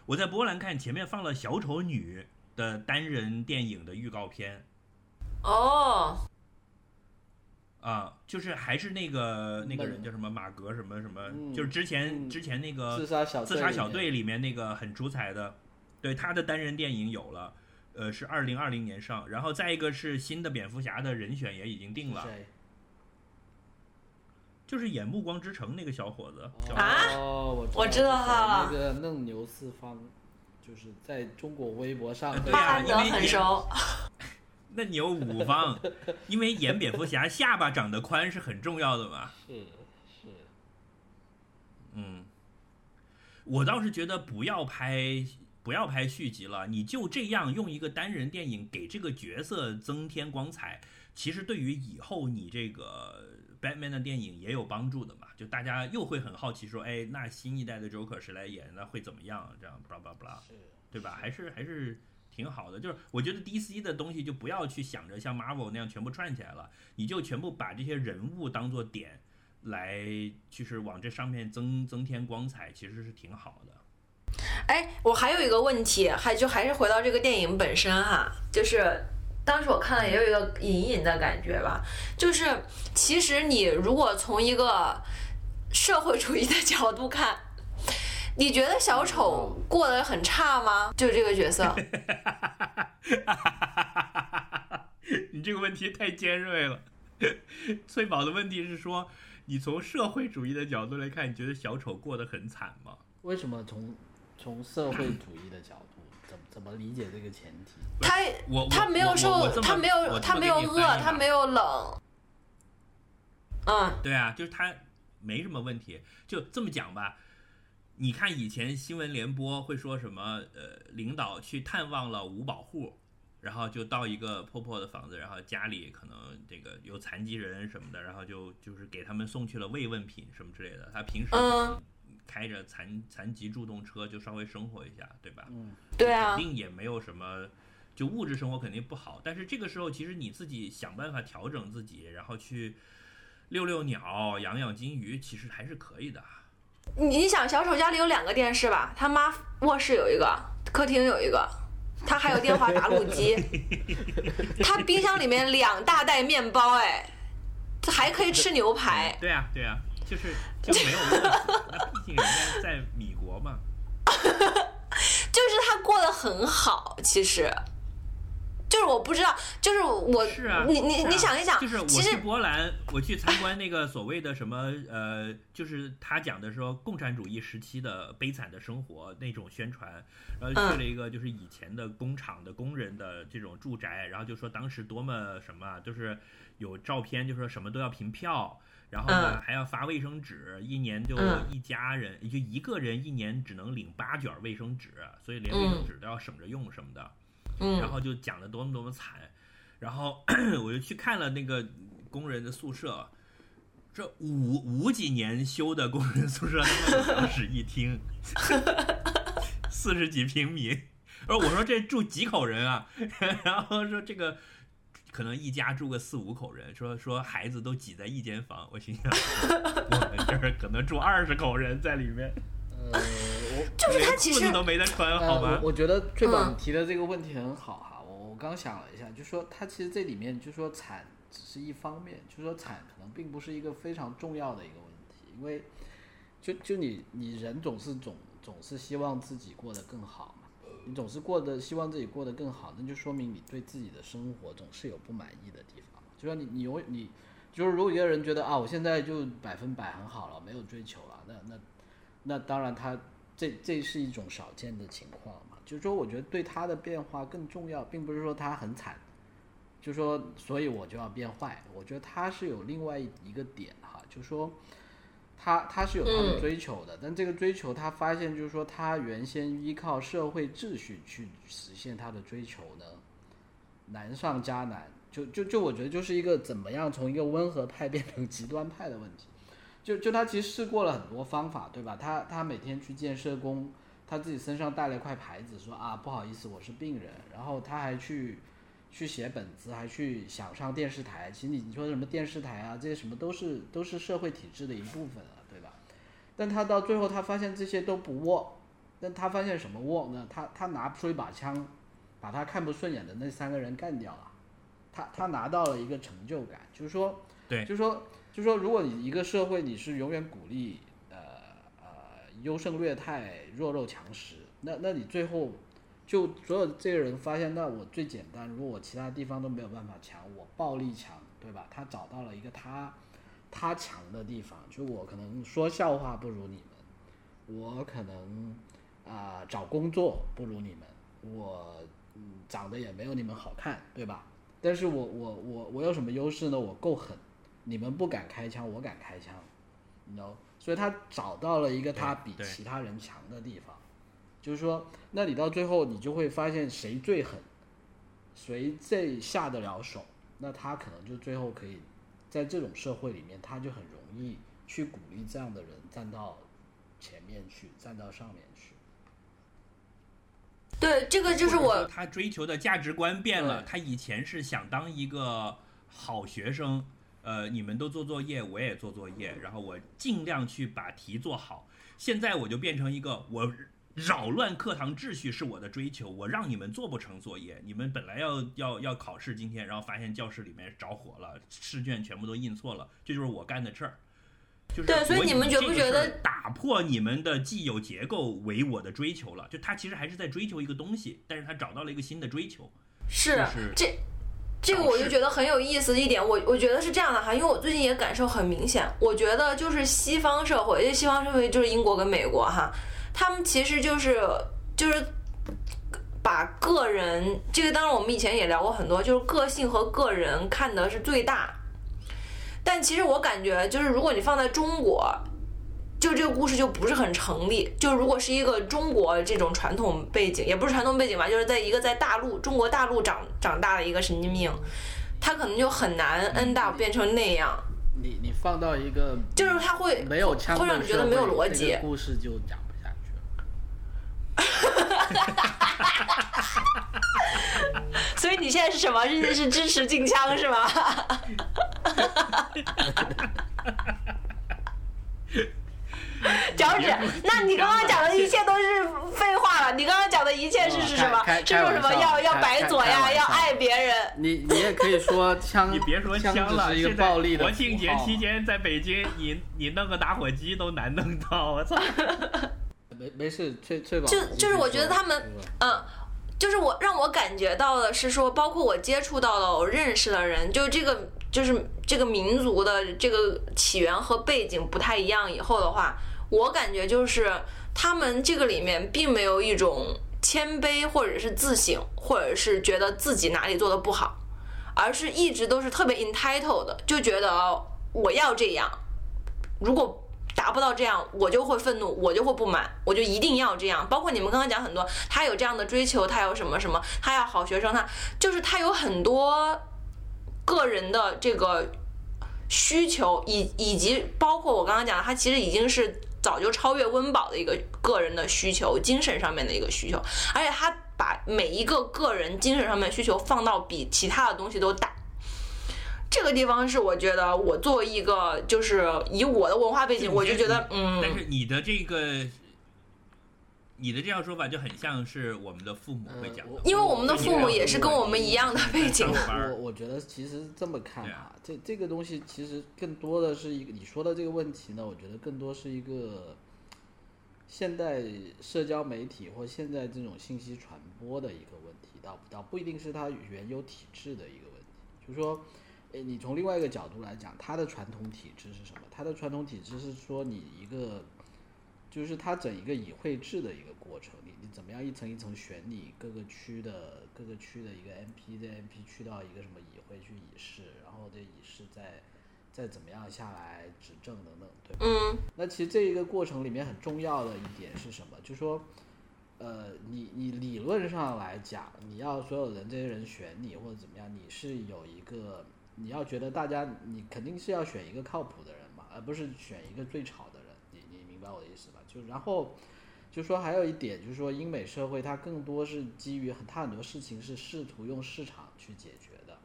我在波兰看前面放了小丑女的单人电影的预告片哦，啊，就是还是那个那个人叫什么马格什么什么，嗯就是之前嗯之前那个自杀小自杀小队里面那个很出彩的，对他的单人电影有了，呃，是二零二零年上，然后再一个是新的蝙蝠侠的人选也已经定了，就是演《暮光之城》那个小伙子，啊？哦，我我知道他了那个嫩牛四方，就是在中国微博上对被啊巴兰德因为很熟。那你有五方，因为演蝙蝠侠下巴长得宽是很重要的嘛。是是，嗯，我倒是觉得不要拍不要拍续集了，你就这样用一个单人电影给这个角色增添光彩，其实对于以后你这个 Batman 的电影也有帮助的嘛。就大家又会很好奇说，哎，那新一代的 Joker 谁来演？那会怎么样？这样，blah blah blah，对吧？还是还是挺好的。就是我觉得 DC 的东西就不要去想着像 Marvel 那样全部串起来了，你就全部把这些人物当做点来，就是往这上面增增添光彩，其实是挺好的。哎，我还有一个问题，还就还是回到这个电影本身哈，就是当时我看了也有一个隐隐的感觉吧，就是其实你如果从一个社会主义的角度看，你觉得小丑过得很差吗？就这个角色，你这个问题太尖锐了。翠宝的问题是说，你从社会主义的角度来看，你觉得小丑过得很惨吗？为什么从从社会主义的角度，怎怎么理解这个前提？他我我他没有受他没有他没有饿，他没有冷，嗯，对啊，就是他，没什么问题。就这么讲吧，你看以前新闻联播会说什么？呃，领导去探望了五保户，然后就到一个破破的房子，然后家里可能这个有残疾人什么的，然后就就是给他们送去了慰问品什么之类的。他平时嗯开着残残疾助动车就稍微生活一下，对吧？嗯对啊肯，定也没有什么，就物质生活肯定不好。但是这个时候，其实你自己想办法调整自己，然后去遛遛鸟、养养金鱼，其实还是可以的。你你想，小丑家里有两个电视吧？他妈卧室有一个，客厅有一个，他还有电话打录机，他冰箱里面两大袋面包，哎，还可以吃牛排。对啊，对啊，就是就没有问题。那毕竟人家在米国嘛，就是他过得很好，其实，就是我不知道，就是我，是啊，你你啊你想一想，就是我其实去波兰，我去参观那个所谓的什么呃，就是他讲的说共产主义时期的悲惨的生活那种宣传，然后去了一个就是以前的工厂的工人的这种住宅，然后就说当时多么什么，就是有照片，就说什么都要凭票。然后呢，嗯还要发卫生纸，一年就嗯一家人，就一个人一年只能领八卷卫生纸，所以连卫生纸都要省着用什么的。然嗯后就讲的多么多么惨，然后 我就去看了那个工人的宿舍，这五五几年修的工人宿舍，两室一厅，四十几平米，而 我说这住几口人啊？然后说这个。可能一家住个四五口人，说说孩子都挤在一间房，我心想，我们这儿可能住二十口人在里面，呃，我就是他其实裤子都没得穿，好呃，吗我？我觉得最宝嗯你提的这个问题很好哈，我我刚想了一下，就说它其实这里面就说惨只是一方面，就说惨可能并不是一个非常重要的一个问题，因为就就你你人总是总总是希望自己过得更好嘛，你总是过得希望自己过得更好，那就说明你对自己的生活总是有不满意的地方，就说你你永远你就是如果一个人觉得啊我现在就百分百很好了，没有追求了，那那那当然他这这是一种少见的情况嘛，就是说我觉得对他的变化更重要，并不是说他很惨，就说所以我就要变坏，我觉得他是有另外一个点哈，就说他他是有他的嗯追求的，但这个追求他发现就是说他原先依靠社会秩序去实现他的追求呢，难上加难，就就就我觉得就是一个怎么样从一个温和派变成极端派的问题。就就他其实试过了很多方法，对吧？他他每天去见社工，他自己身上带了一块牌子，说啊不好意思我是病人，然后他还去去写本子，还去想上电视台。其实你你说什么电视台啊，这些什么都是都是社会体制的一部分啊，对吧？但他到最后他发现这些都不 work，但他发现什么 work 呢？他他拿出一把枪，把他看不顺眼的那三个人干掉了，他他拿到了一个成就感，就是说。对就是说，就是说，如果你一个社会你是永远鼓励呃呃优胜劣汰、弱肉强食，那那你最后就所有这个人发现，那我最简单，如果我其他地方都没有办法强，我暴力强，对吧？他找到了一个他他强的地方，就我可能说笑话不如你们，我可能啊、找工作不如你们，我嗯长得也没有你们好看，对吧？但是我我我我有什么优势呢？我够狠，你们不敢开枪，我敢开枪 know，所以他找到了一个他比其他人强的地方，就是说，那你到最后你就会发现谁最狠，谁最下得了手，那他可能就最后可以在这种社会里面，他就很容易去鼓励这样的人站到前面去，站到上面去。对，这个就是我他追求的价值观变了。他以前是想当一个好学生，呃，你们都做作业，我也做作业，然后我尽量去把题做好。现在我就变成一个我扰乱课堂秩序是我的追求，我让你们做不成作业。你们本来要要要考试今天，然后发现教室里面着火了，试卷全部都印错了，这就是我干的事儿。就是对所以你们觉不觉得打破你们的既有结构为我的追求了？就他其实还是在追求一个东西，但是他找到了一个新的追求。是就是这。这个我就觉得很有意思一点，我我觉得是这样的哈，因为我最近也感受很明显，我觉得就是西方社会，因为西方社会就是英国跟美国哈，他们其实就是就是把个人这个，当然我们以前也聊过很多，就是个性和个人看的是最大，但其实我感觉，就是如果你放在中国，就这个故事就不是很成立。就如果是一个中国这种传统背景，也不是传统背景吧，就是在一个在大陆中国大陆长长大的一个神经病，他可能就很难 end up 变成那样。你你放到一个就是他会没有枪会让你觉得没有逻辑。故事就讲。所以你现在是什么？是是支持禁枪是吗？脚趾，那你刚刚讲的一切都是废话了。你刚刚讲的一切是是什么？是说什么要要白左呀，要爱别人？你你也可以说枪，你别说枪了。现在国庆节期间在北京，你你弄个打火机都难弄到，我操！没没事，翠翠宝。就就是我觉得他们，嗯，就是我让我感觉到的是说，包括我接触到的、我认识的人，就这个就是这个民族的这个起源和背景不太一样以后的话。我感觉就是他们这个里面并没有一种谦卑，或者是自省，或者是觉得自己哪里做的不好，而是一直都是特别 entitled 的，就觉得我要这样，如果达不到这样，我就会愤怒，我就会不满，我就一定要这样。包括你们刚刚讲很多，他有这样的追求，他有什么什么，他要好学生，他就是他有很多个人的这个需求，以以及包括我刚刚讲的，他其实已经是。早就超越温饱的一个个人的需求，精神上面的一个需求，而且他把每一个个人精神上面需求放到比其他的东西都大。这个地方是我觉得，我作为一个就是以我的文化背景，我就觉得，嗯。但是你的这个。你的这样说法就很像是我们的父母会讲的，因为我们的父母也是跟我们一样的背景。我我觉得其实这么看啊，这这个东西其实更多的是一个你说的这个问题呢，我觉得更多是一个现代社交媒体或现在这种信息传播的一个问题，倒倒不一定是它原有体制的一个问题。就是说，诶，你从另外一个角度来讲，它的传统体制是什么？它的传统体制是说你一个。就是它整一个议会制的一个过程，你你怎么样一层一层选你各个区的各个区的一个 MP，在 MP 去到一个什么议会去议事，然后这议事再再怎么样下来执政等等，对吧？嗯。那其实这一个过程里面很重要的一点是什么？就是说，呃，你你理论上来讲，你要所有人这些人选你或者怎么样，你是有一个你要觉得大家你肯定是要选一个靠谱的人嘛，而不是选一个最吵的人。你你明白我的意思吧？就然后，就说还有一点，就是说英美社会它更多是基于很，它很多事情是试图用市场去解决的，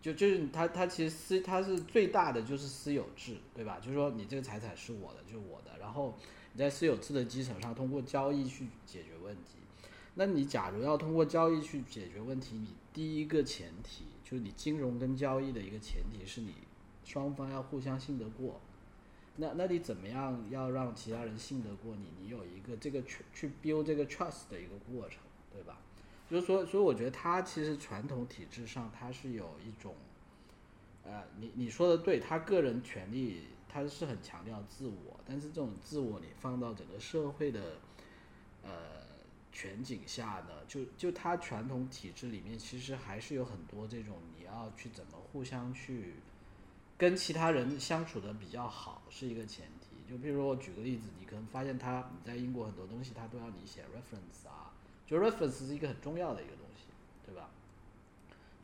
就就是它它其实私它是最大的就是私有制，对吧？就是说你这个财产是我的，就是我的，然后你在私有制的基础上通过交易去解决问题。那你假如要通过交易去解决问题，你第一个前提就是你金融跟交易的一个前提是你双方要互相信得过。那那你怎么样要让其他人信得过你？你有一个这个去去 build 这个 trust 的一个过程，对吧？就是说，所以我觉得他其实传统体制上他是有一种，呃，你你说的对，他个人权利他是很强调自我，但是这种自我你放到整个社会的呃全景下的，就就他传统体制里面其实还是有很多这种你要去怎么互相去。跟其他人相处的比较好是一个前提，就比如说我举个例子，你可能发现他你在英国很多东西他都要你写 reference 啊，就 reference 是一个很重要的一个东西，对吧？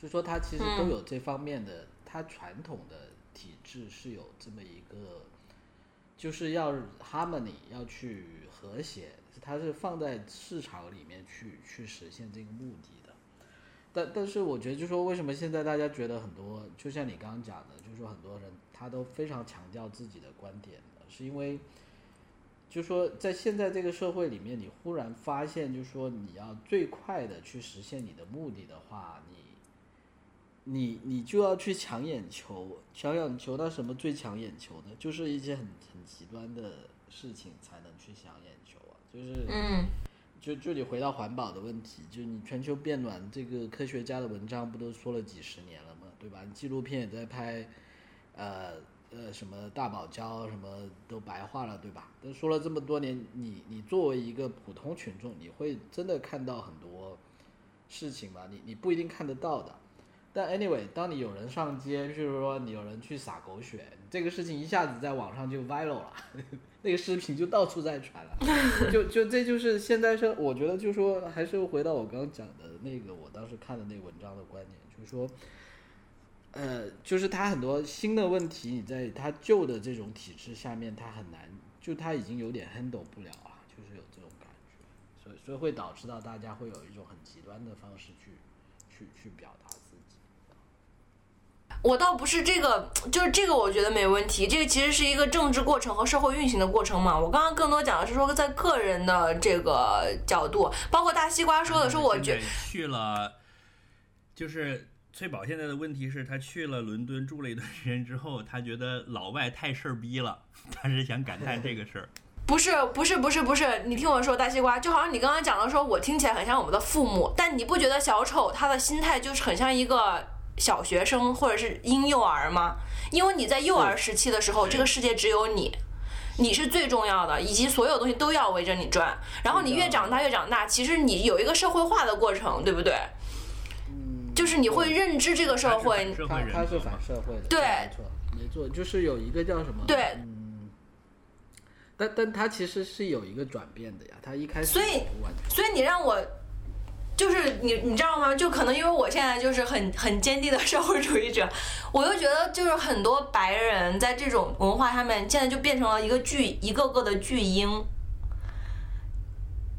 就说他其实都有这方面的，他传统的体制是有这么一个，就是要 harmony 要去和谐，它是放在市场里面去去实现这个目的的。但但是我觉得，就说为什么现在大家觉得很多，就像你刚刚讲的。就是说很多人他都非常强调自己的观点的，是因为，就说在现在这个社会里面，你忽然发现，就说你要最快的去实现你的目的的话，你，你你就要去抢眼球，抢眼球，那什么最抢眼球的？就是一些很很极端的事情才能去抢眼，就是，嗯，就就你回到环保的问题，就你全球变暖这个科学家的文章不都说了几十年了吗？对吧？纪录片也在拍。呃呃，什么大堡礁什么都白化了，对吧？都说了这么多年，你你作为一个普通群众，你会真的看到很多事情吗？你你不一定看得到的。但 anyway，当你有人上街，譬如说你有人去撒狗血，这个事情一下子在网上就 viral 了，那个视频就到处在传了，就就这就是现在是我觉得就说还是回到我刚刚讲的那个我当时看的那个文章的观点，就是说。呃，就是他很多新的问题，你在他旧的这种体制下面，他很难，就他已经有点 handle 不了啊，就是有这种感觉，所以所以会导致到大家会有一种很极端的方式去去去表达。我倒不是这个，就是这个，我觉得没问题。这个其实是一个政治过程和社会运行的过程嘛。我刚刚更多讲的是说，在个人的这个角度，包括大西瓜说的，说我觉去了，就是。翠宝现在的问题是，他去了伦敦住了一段时间之后，他觉得老外太事儿逼了，他是想感叹这个事儿。不是不是不是不是，你听我说，大西瓜，就好像你刚刚讲的说，我听起来很像我们的父母，但你不觉得小丑他的心态就是很像一个小学生或者是婴幼儿吗？因为你在幼儿时期的时候，这个世界只有你，你是最重要的，以及所有东西都要围着你转。然后你越长大越长大，其实你有一个社会化的过程，对不对？就是你会认知这个社会，他他是反社会的，对，没错，没错，就是有一个叫什么，对，嗯，但但他其实是有一个转变的呀，他一开始，所以所以你让我，就是你你知道吗？就可能因为我现在就是很很坚定的社会主义者，我又觉得就是很多白人在这种文化下面，现在就变成了一个巨一个个的巨婴，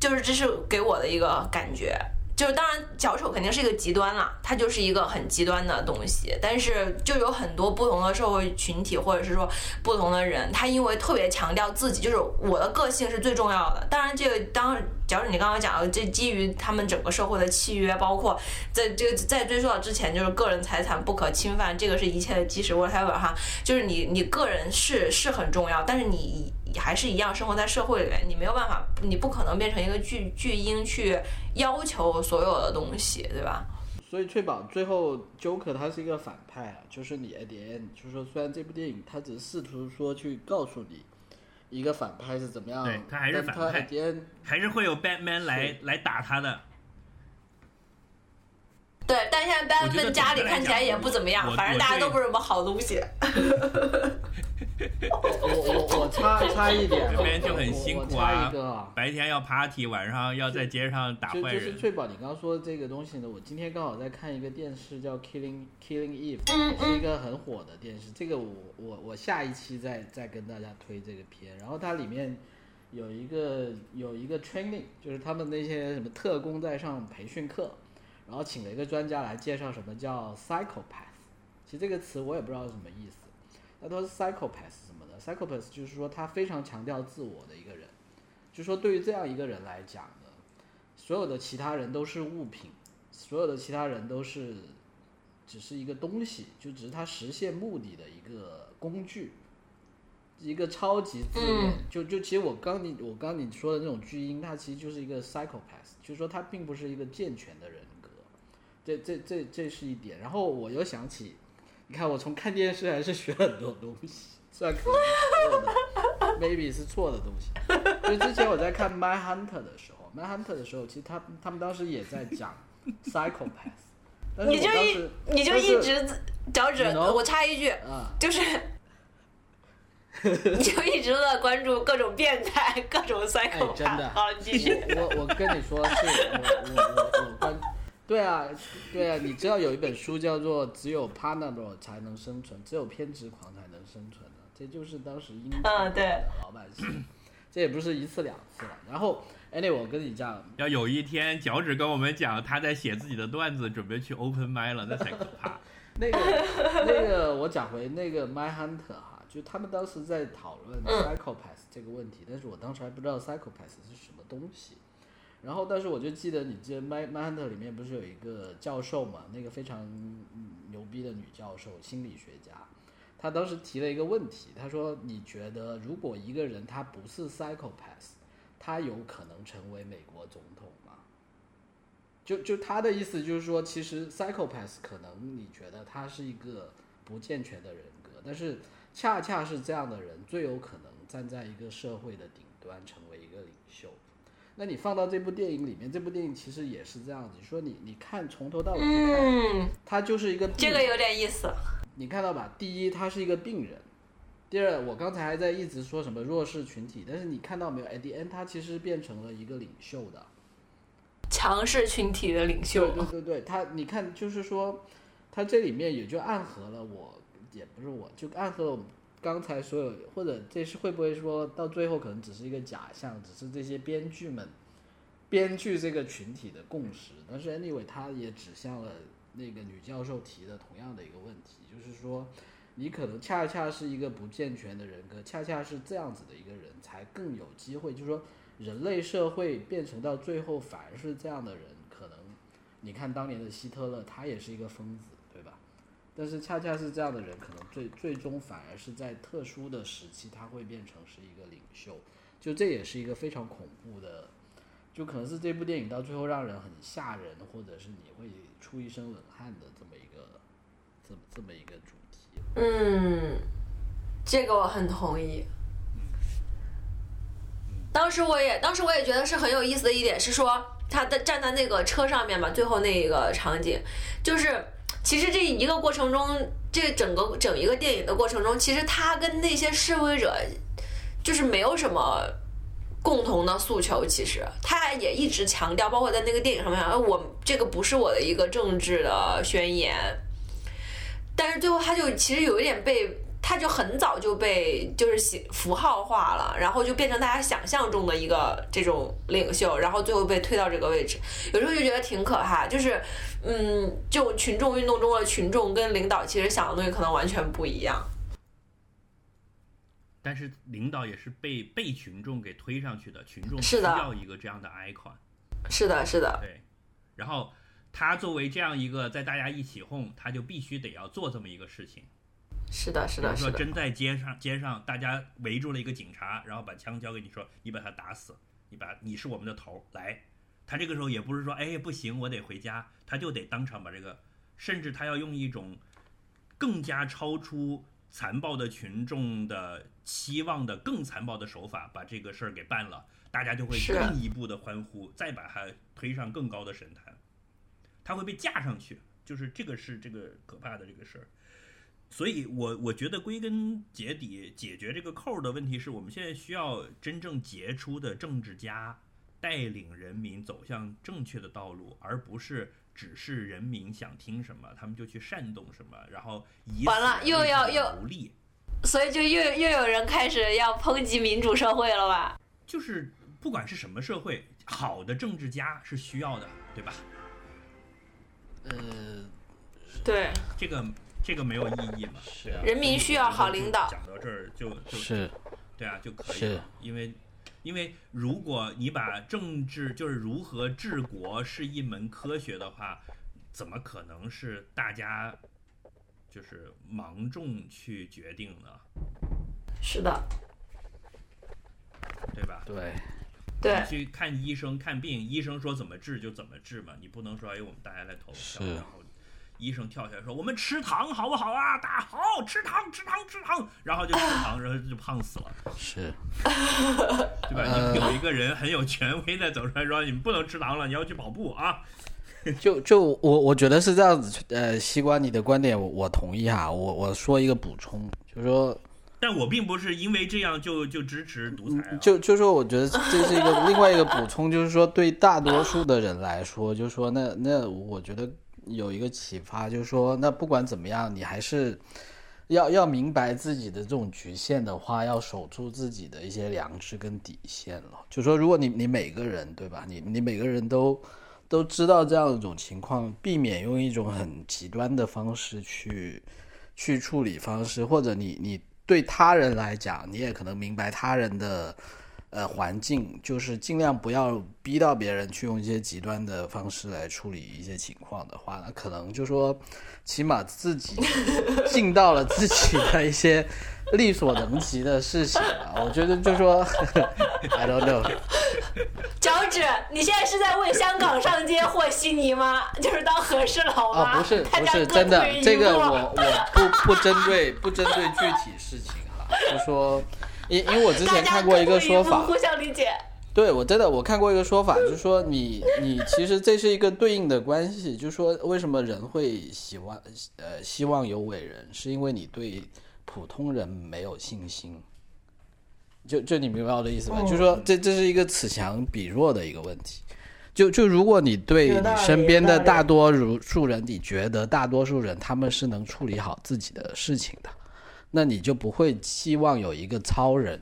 就是这是给我的一个感觉。就是当然，小丑肯定是一个极端了，它就是一个很极端的东西。但是就有很多不同的社会群体，或者是说不同的人，他因为特别强调自己，就是我的个性是最重要的。当然，这个当假如你刚刚讲的，这基于他们整个社会的契约，包括在这个在追溯到之前，就是个人财产不可侵犯，这个是一切的基石。whatever 哈，就是你你个人是是很重要，但是你。还是一样生活在社会里面，你没有办法，你不可能变成一个巨巨婴去要求所有的东西，对吧？所以翠宝最后 Joker 他是一个反派啊，就是你 at the end，就是说虽然这部电影他只是试图说去告诉你一个反派是怎么样，对他还是反派，还是会有 Batman 来来打他的。对，但现在 Batman 家里看起来也不怎么样，反正大家都不是什么好东西。我我我差差一点，这边就很辛苦啊。白天要 party，晚上要在街上打坏人。就是翠宝，你刚刚说的这个东西呢，我今天刚好在看一个电视叫《Killing Killing Eve》，是一个很火的电视。这个我我我下一期再再跟大家推这个片。然后它里面有一个有一个 training，就是他们那些什么特工在上培训课，然后请了一个专家来介绍什么叫 psychopath。其实这个词我也不知道是什么意思。那他说 psychopath 什么的，psychopath 就是说他非常强调自我的一个人，就说对于这样一个人来讲呢，所有的其他人都是物品，所有的其他人都是只是一个东西，就只是他实现目的的一个工具，一个超级自恋。就就其实我刚你我刚你说的那种巨婴，他其实就是一个 psychopath，就是说他并不是一个健全的人格，这这这这是一点。然后我又想起。你看，我从看电视还是学很多东西，虽然可能是错的，maybe 是错的东西。就之前我在看《My Hunter》的时候，《My Hunter》的时候，其实他他们当时也在讲 psychopath。你就一你就一直脚趾，我插一句，就是，你就一直在关注各种变态，各种 psychopath。真的，好，继续。我我跟你说，是我我我关。对啊，对啊，你知道有一本书叫做《只有 Panadol 才能生存，只有偏执狂才能生存》的，这就是当时英国的老百姓，这也不是一次两次了。然后，anyway，我跟你讲，要有一天脚趾跟我们讲他在写自己的段子，准备去 open m i 了，那才可怕。那个那个，我讲回那个 My Hunter 哈，就他们当时在讨论 psychopath 这个问题，但是我当时还不知道 psychopath 是什么东西。然后，但是我就记得，你记得《My My Hunter》里面不是有一个教授嘛？那个非常牛逼的女教授，心理学家，她当时提了一个问题，她说：“你觉得如果一个人他不是 psychopath，他有可能成为美国总统吗？”就就他的意思就是说，其实 psychopath 可能你觉得他是一个不健全的人格，但是恰恰是这样的人最有可能站在一个社会的顶端，成为。那你放到这部电影里面，这部电影其实也是这样子，你说你你看从头到尾去看，嗯，他就是一个病这个有点意思。你看到吧？第一，他是一个病人；第二，我刚才还在一直说什么弱势群体，但是你看到没有？at the end，他其实变成了一个领袖的。强势群体的领袖对，对对对，他你看，就是说，他这里面也就暗合了我，也不是我，就暗合了我们刚才所有，或者这是会不会说到最后可能只是一个假象，只是这些编剧们编剧这个群体的共识。但是 anyway，他也指向了那个女教授提的同样的一个问题，就是说，你可能恰恰是一个不健全的人格，恰恰是这样子的一个人才更有机会，就是说。人类社会变成到最后反而是这样的人，可能你看当年的希特勒，他也是一个疯子，但是恰恰是这样的人，可能最最终反而是在特殊的时期，他会变成是一个领袖。就这也是一个非常恐怖的，就可能是这部电影到最后让人很吓人，或者是你会出一身冷汗的这么一个，这么这么一个主题。嗯，这个我很同意。当时我也，当时我也觉得是很有意思的一点是说，他的站在那个车上面嘛，最后那一个场景，就是其实这一个过程中，这整个整一个电影的过程中，其实他跟那些示威者就是没有什么共同的诉求。其实他也一直强调，包括在那个电影上面，我这个不是我的一个政治的宣言。但是最后他就其实有一点被。他就很早就被就是符号化了，然后就变成大家想象中的一个这种领袖，然后最后被推到这个位置，有时候就觉得挺可怕。就是，嗯，就群众运动中的群众跟领导其实想的东西可能完全不一样。但是领导也是被被群众给推上去的，群众需要一个这样的 icon。是的，是的。对，然后他作为这样一个在大家一起哄，他就必须得要做这么一个事情。是的，是的，是的。说真在街上，街上大家围住了一个警察，然后把枪交给你，说你把他打死，你把你是我们的头来。他这个时候也不是说哎不行，我得回家，他就得当场把这个，甚至他要用一种更加超出残暴的群众的期望的更残暴的手法把这个事儿给办了，大家就会更一步的欢呼，再把他推上更高的神坛，他会被架上去，就是这个是这个可怕的这个事儿。所以，我我觉得归根结底，解决这个扣的问题是我们现在需要真正杰出的政治家带领人民走向正确的道路，而不是只是人民想听什么，他们就去煽动什么，然后以完了又要又无力，所以就又又有人开始要抨击民主社会了吧？就是不管是什么社会，好的政治家是需要的，对吧？呃，对这个。这个没有意义嘛？是啊，人民需要好领导。讲到这儿就就是，对啊，就可以了。因为，因为如果你把政治就是如何治国是一门科学的话，怎么可能是大家就是盲众去决定呢？是的，对吧？对，对。去看医生看病，医生说怎么治就怎么治嘛，你不能说哎，我们大家来投票，然后。医生跳起来说：“我们吃糖好不好啊？大家好吃糖，吃糖，吃糖。”然后就吃糖，然后就胖死了。是，对吧？有一个人很有权威的走出来说：“你们不能吃糖了，你要去跑步啊。”就就我我觉得是这样子。呃，西瓜，你的观点我我同意哈。我我说一个补充，就是说，但我并不是因为这样就就支持独裁。就就说，我觉得这是一个另外一个补充，就是说，对大多数的人来说，就是说，那那我觉得。有一个启发，就是说，那不管怎么样，你还是要要明白自己的这种局限的话，要守住自己的一些良知跟底线了。就说，如果你你每个人对吧，你你每个人都都知道这样一种情况，避免用一种很极端的方式去去处理方式，或者你你对他人来讲，你也可能明白他人的。呃，环境就是尽量不要逼到别人去用一些极端的方式来处理一些情况的话，那可能就说，起码自己尽到了自己的一些力所能及的事情吧。我觉得就说，I don't know。脚趾，你现在是在为香港上街和稀泥吗？就是当和事佬吗？啊，不是，不是真的，这个我我不不针对不针对具体事情哈，就说。因因为我之前看过一个说法，互相理解。对我真的我看过一个说法，就是说你你其实这是一个对应的关系，就是说为什么人会希望呃希望有伟人，是因为你对普通人没有信心。就就你明白我的意思吧？就是说这这是一个此强彼弱的一个问题。就就如果你对你身边的大多数人，你觉得大多数人他们是能处理好自己的事情的，那你就不会期望有一个超人。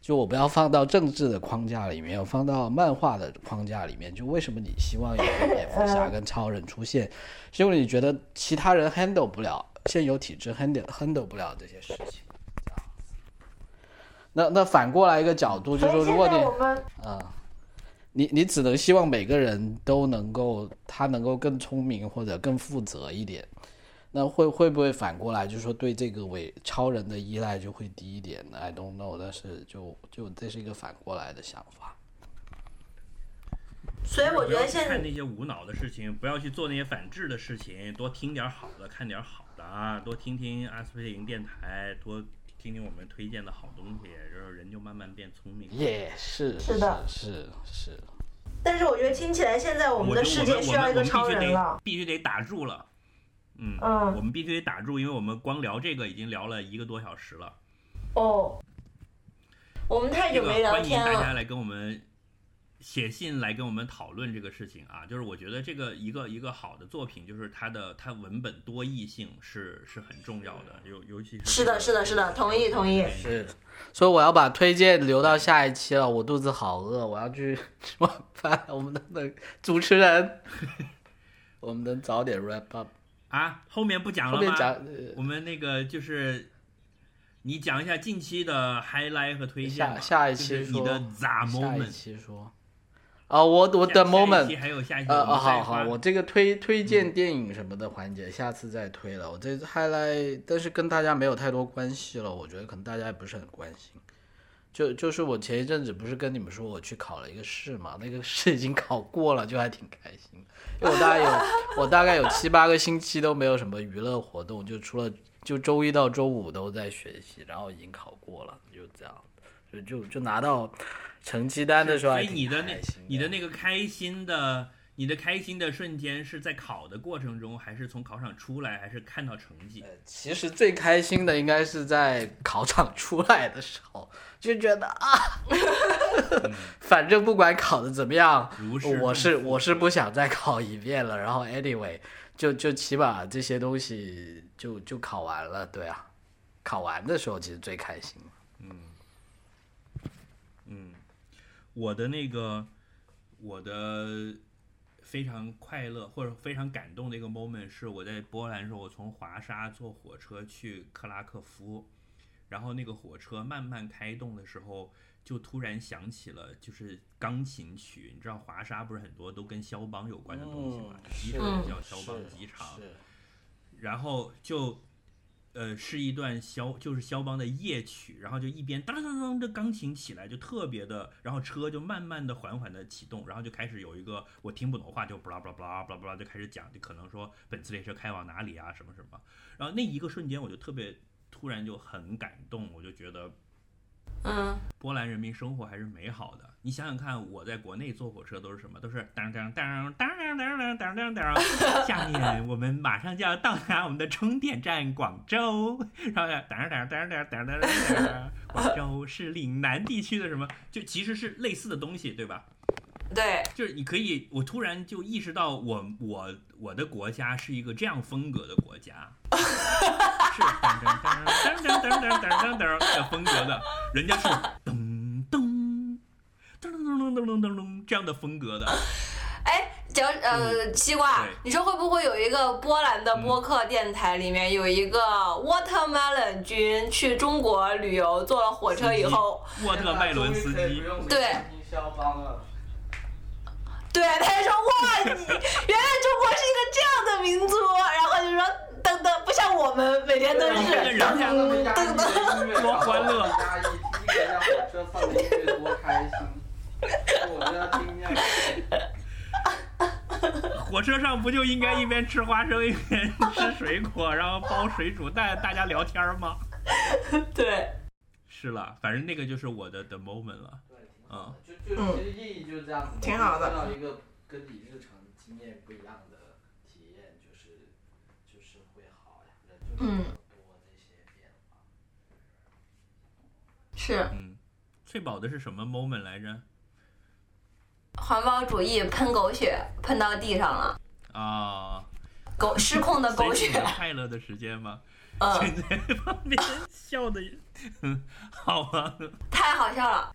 就我不要放到政治的框架里面，我放到漫画的框架里面。就为什么你希望有个蝙蝠 侠跟超人出现，是因为你觉得其他人 handle 不了，现有体制 handle handle 不了这些事情。那那反过来一个角度，就是说，如果你啊，你你只能希望每个人都能够他能够更聪明或者更负责一点，那会会不会反过来，就是说对这个伪超人的依赖就会低一点呢？I don't know，但是就就这是一个反过来的想法。所以我觉得现在看那些无脑的事情，不要去做那些反制的事情，多听点好的，看点好的啊，多听听阿斯匹林电台，多听听我们推荐的好东西，然后人就慢慢变聪明。也是是的是是，但是我觉得听起来现在我我们的世界需要一个超人必须得打住了。嗯，嗯我们必须得打住，因为我们光聊这个已经聊了一个多小时了。哦，我们太久没聊天了欢迎。大家来跟我们写信来跟我们讨论这个事情啊。就是我觉得这个一个一个好的作品，就是它的它文本多义性是是很重要的，尤尤其是是的，是的，是的，同意，同意。是，所以我要把推荐留到下一期了。我肚子好饿，我要去 吃晚饭。我们的那个主持人，我们能早点 wrap up。啊，后面不讲了吗？后面讲，呃我们那个就是你讲一下近期的 highlight 和推荐下下一期你的 the moment。期说。啊，我我的下下一 moment 期还有下一期呃，我们哦，好好，我这个推推荐电影什么的环节，下次再推了。我这次 highlight，但是跟大家没有太多关系了，我觉得可能大家也不是很关心。就就是我前一阵子不是跟你们说我去考了一个试嘛，那个试已经考过了，就还挺开心的。因为我大概有我大概有七八个星期都没有什么娱乐活动，就除了就周一到周五都在学习，然后已经考过了，就这样，就就就拿到成绩单的时候所还挺以你的那你的那个开心的，你的开心的瞬间是在考的过程中，还是从考场出来，还是看到成绩？其实最开心的应该是在考场出来的时候，就觉得啊，反正不管考的怎么样，我是我是不想再考一遍了。然后 anyway，就就起码这些东西就就考完了，对啊，考完的时候其实最开心。嗯嗯，我的那个我的非常快乐或者非常感动的一个 moment 是我在波兰的时候，我从华沙坐火车去克拉科夫，然后那个火车慢慢开动的时候，就突然想起了就是钢琴曲。你知道华沙不是很多都跟肖邦有关的东西嘛？机场也叫肖邦机场，然后就，呃，是一段肖就是肖邦的夜曲，然后就一边当当当当的钢琴起来，就特别的，然后车就慢慢的、缓缓的启动，然后就开始有一个我听不懂话，就布拉布拉布拉布拉布拉就开始讲，就可能说本次列车开往哪里啊，什么什么，然后那一个瞬间我就特别突然就很感动，我就觉得嗯，波兰人民生活还是美好的。你想想看，我在国内坐火车都是什么？都是当当当当当当当当当。下面我们马上就要到达我们的终点站广州，然后呢，当当当当当当当。广州是岭南地区的什么？就其实是类似的东西，对吧？对，就是你可以，我突然就意识到我，我我的国家是一个这样风格的国家，是当当当当当当当当当的风格的，人家是咚咚咚咚咚咚咚咚咚这样的风格的，哎，叫呃西瓜，你说会不会有一个波兰的播客电台里面有一个 Watermelon 君去中国旅游，坐了火车以后，沃特麦伦斯基，对。对，他就说哇，你原来中国是一个这样的民族，然后就说噔噔，不像我们每天都是人家噔噔。多欢乐压抑，听人家火车放的音乐多开心，我都要听见。火车上不就应该一边吃花生一边吃水果，然后包水煮蛋，大家聊天吗？对，是了，反正那个就是我的 the moment 了。嗯，就就其实意义就是这样子，挺好的看到一个跟你日常经验不一样的体验，就是就是会好呀，人就是嗯。是嗯，翠宝的是什么 moment 来着？环保主义喷狗血喷到地上了，啊，狗失控的狗血快乐的时间吗？嗯，在旁边笑的，嗯，好啊，太好笑了。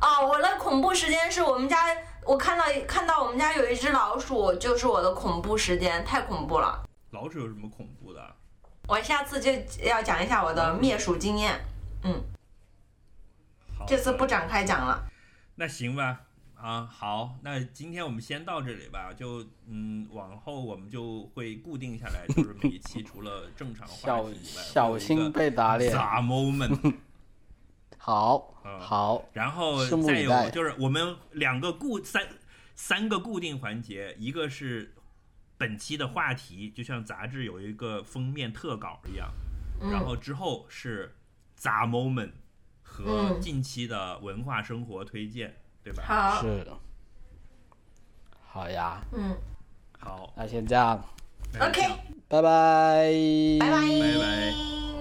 哦，我的恐怖时间是我们家，我看到看到我们家有一只老鼠，就是我的恐怖时间，太恐怖了。老鼠有什么恐？我下次就要讲一下我的灭鼠经验，好。这次不展开讲了。那行吧，啊，好，那今天我们先到这里吧。就嗯，往后我们就会固定下来，就是每一期除了正常话小题以外，小心被打脸。砸 moment，好嗯。好，然后再有就是我们两个固三三个固定环节，一个是本期的话题，就像杂志有一个封面特稿一样，然后之后是杂 moment 和嗯近期的文化生活推荐，对吧？好，是，好呀，嗯。好，那先这样，OK，拜拜，拜拜，拜拜。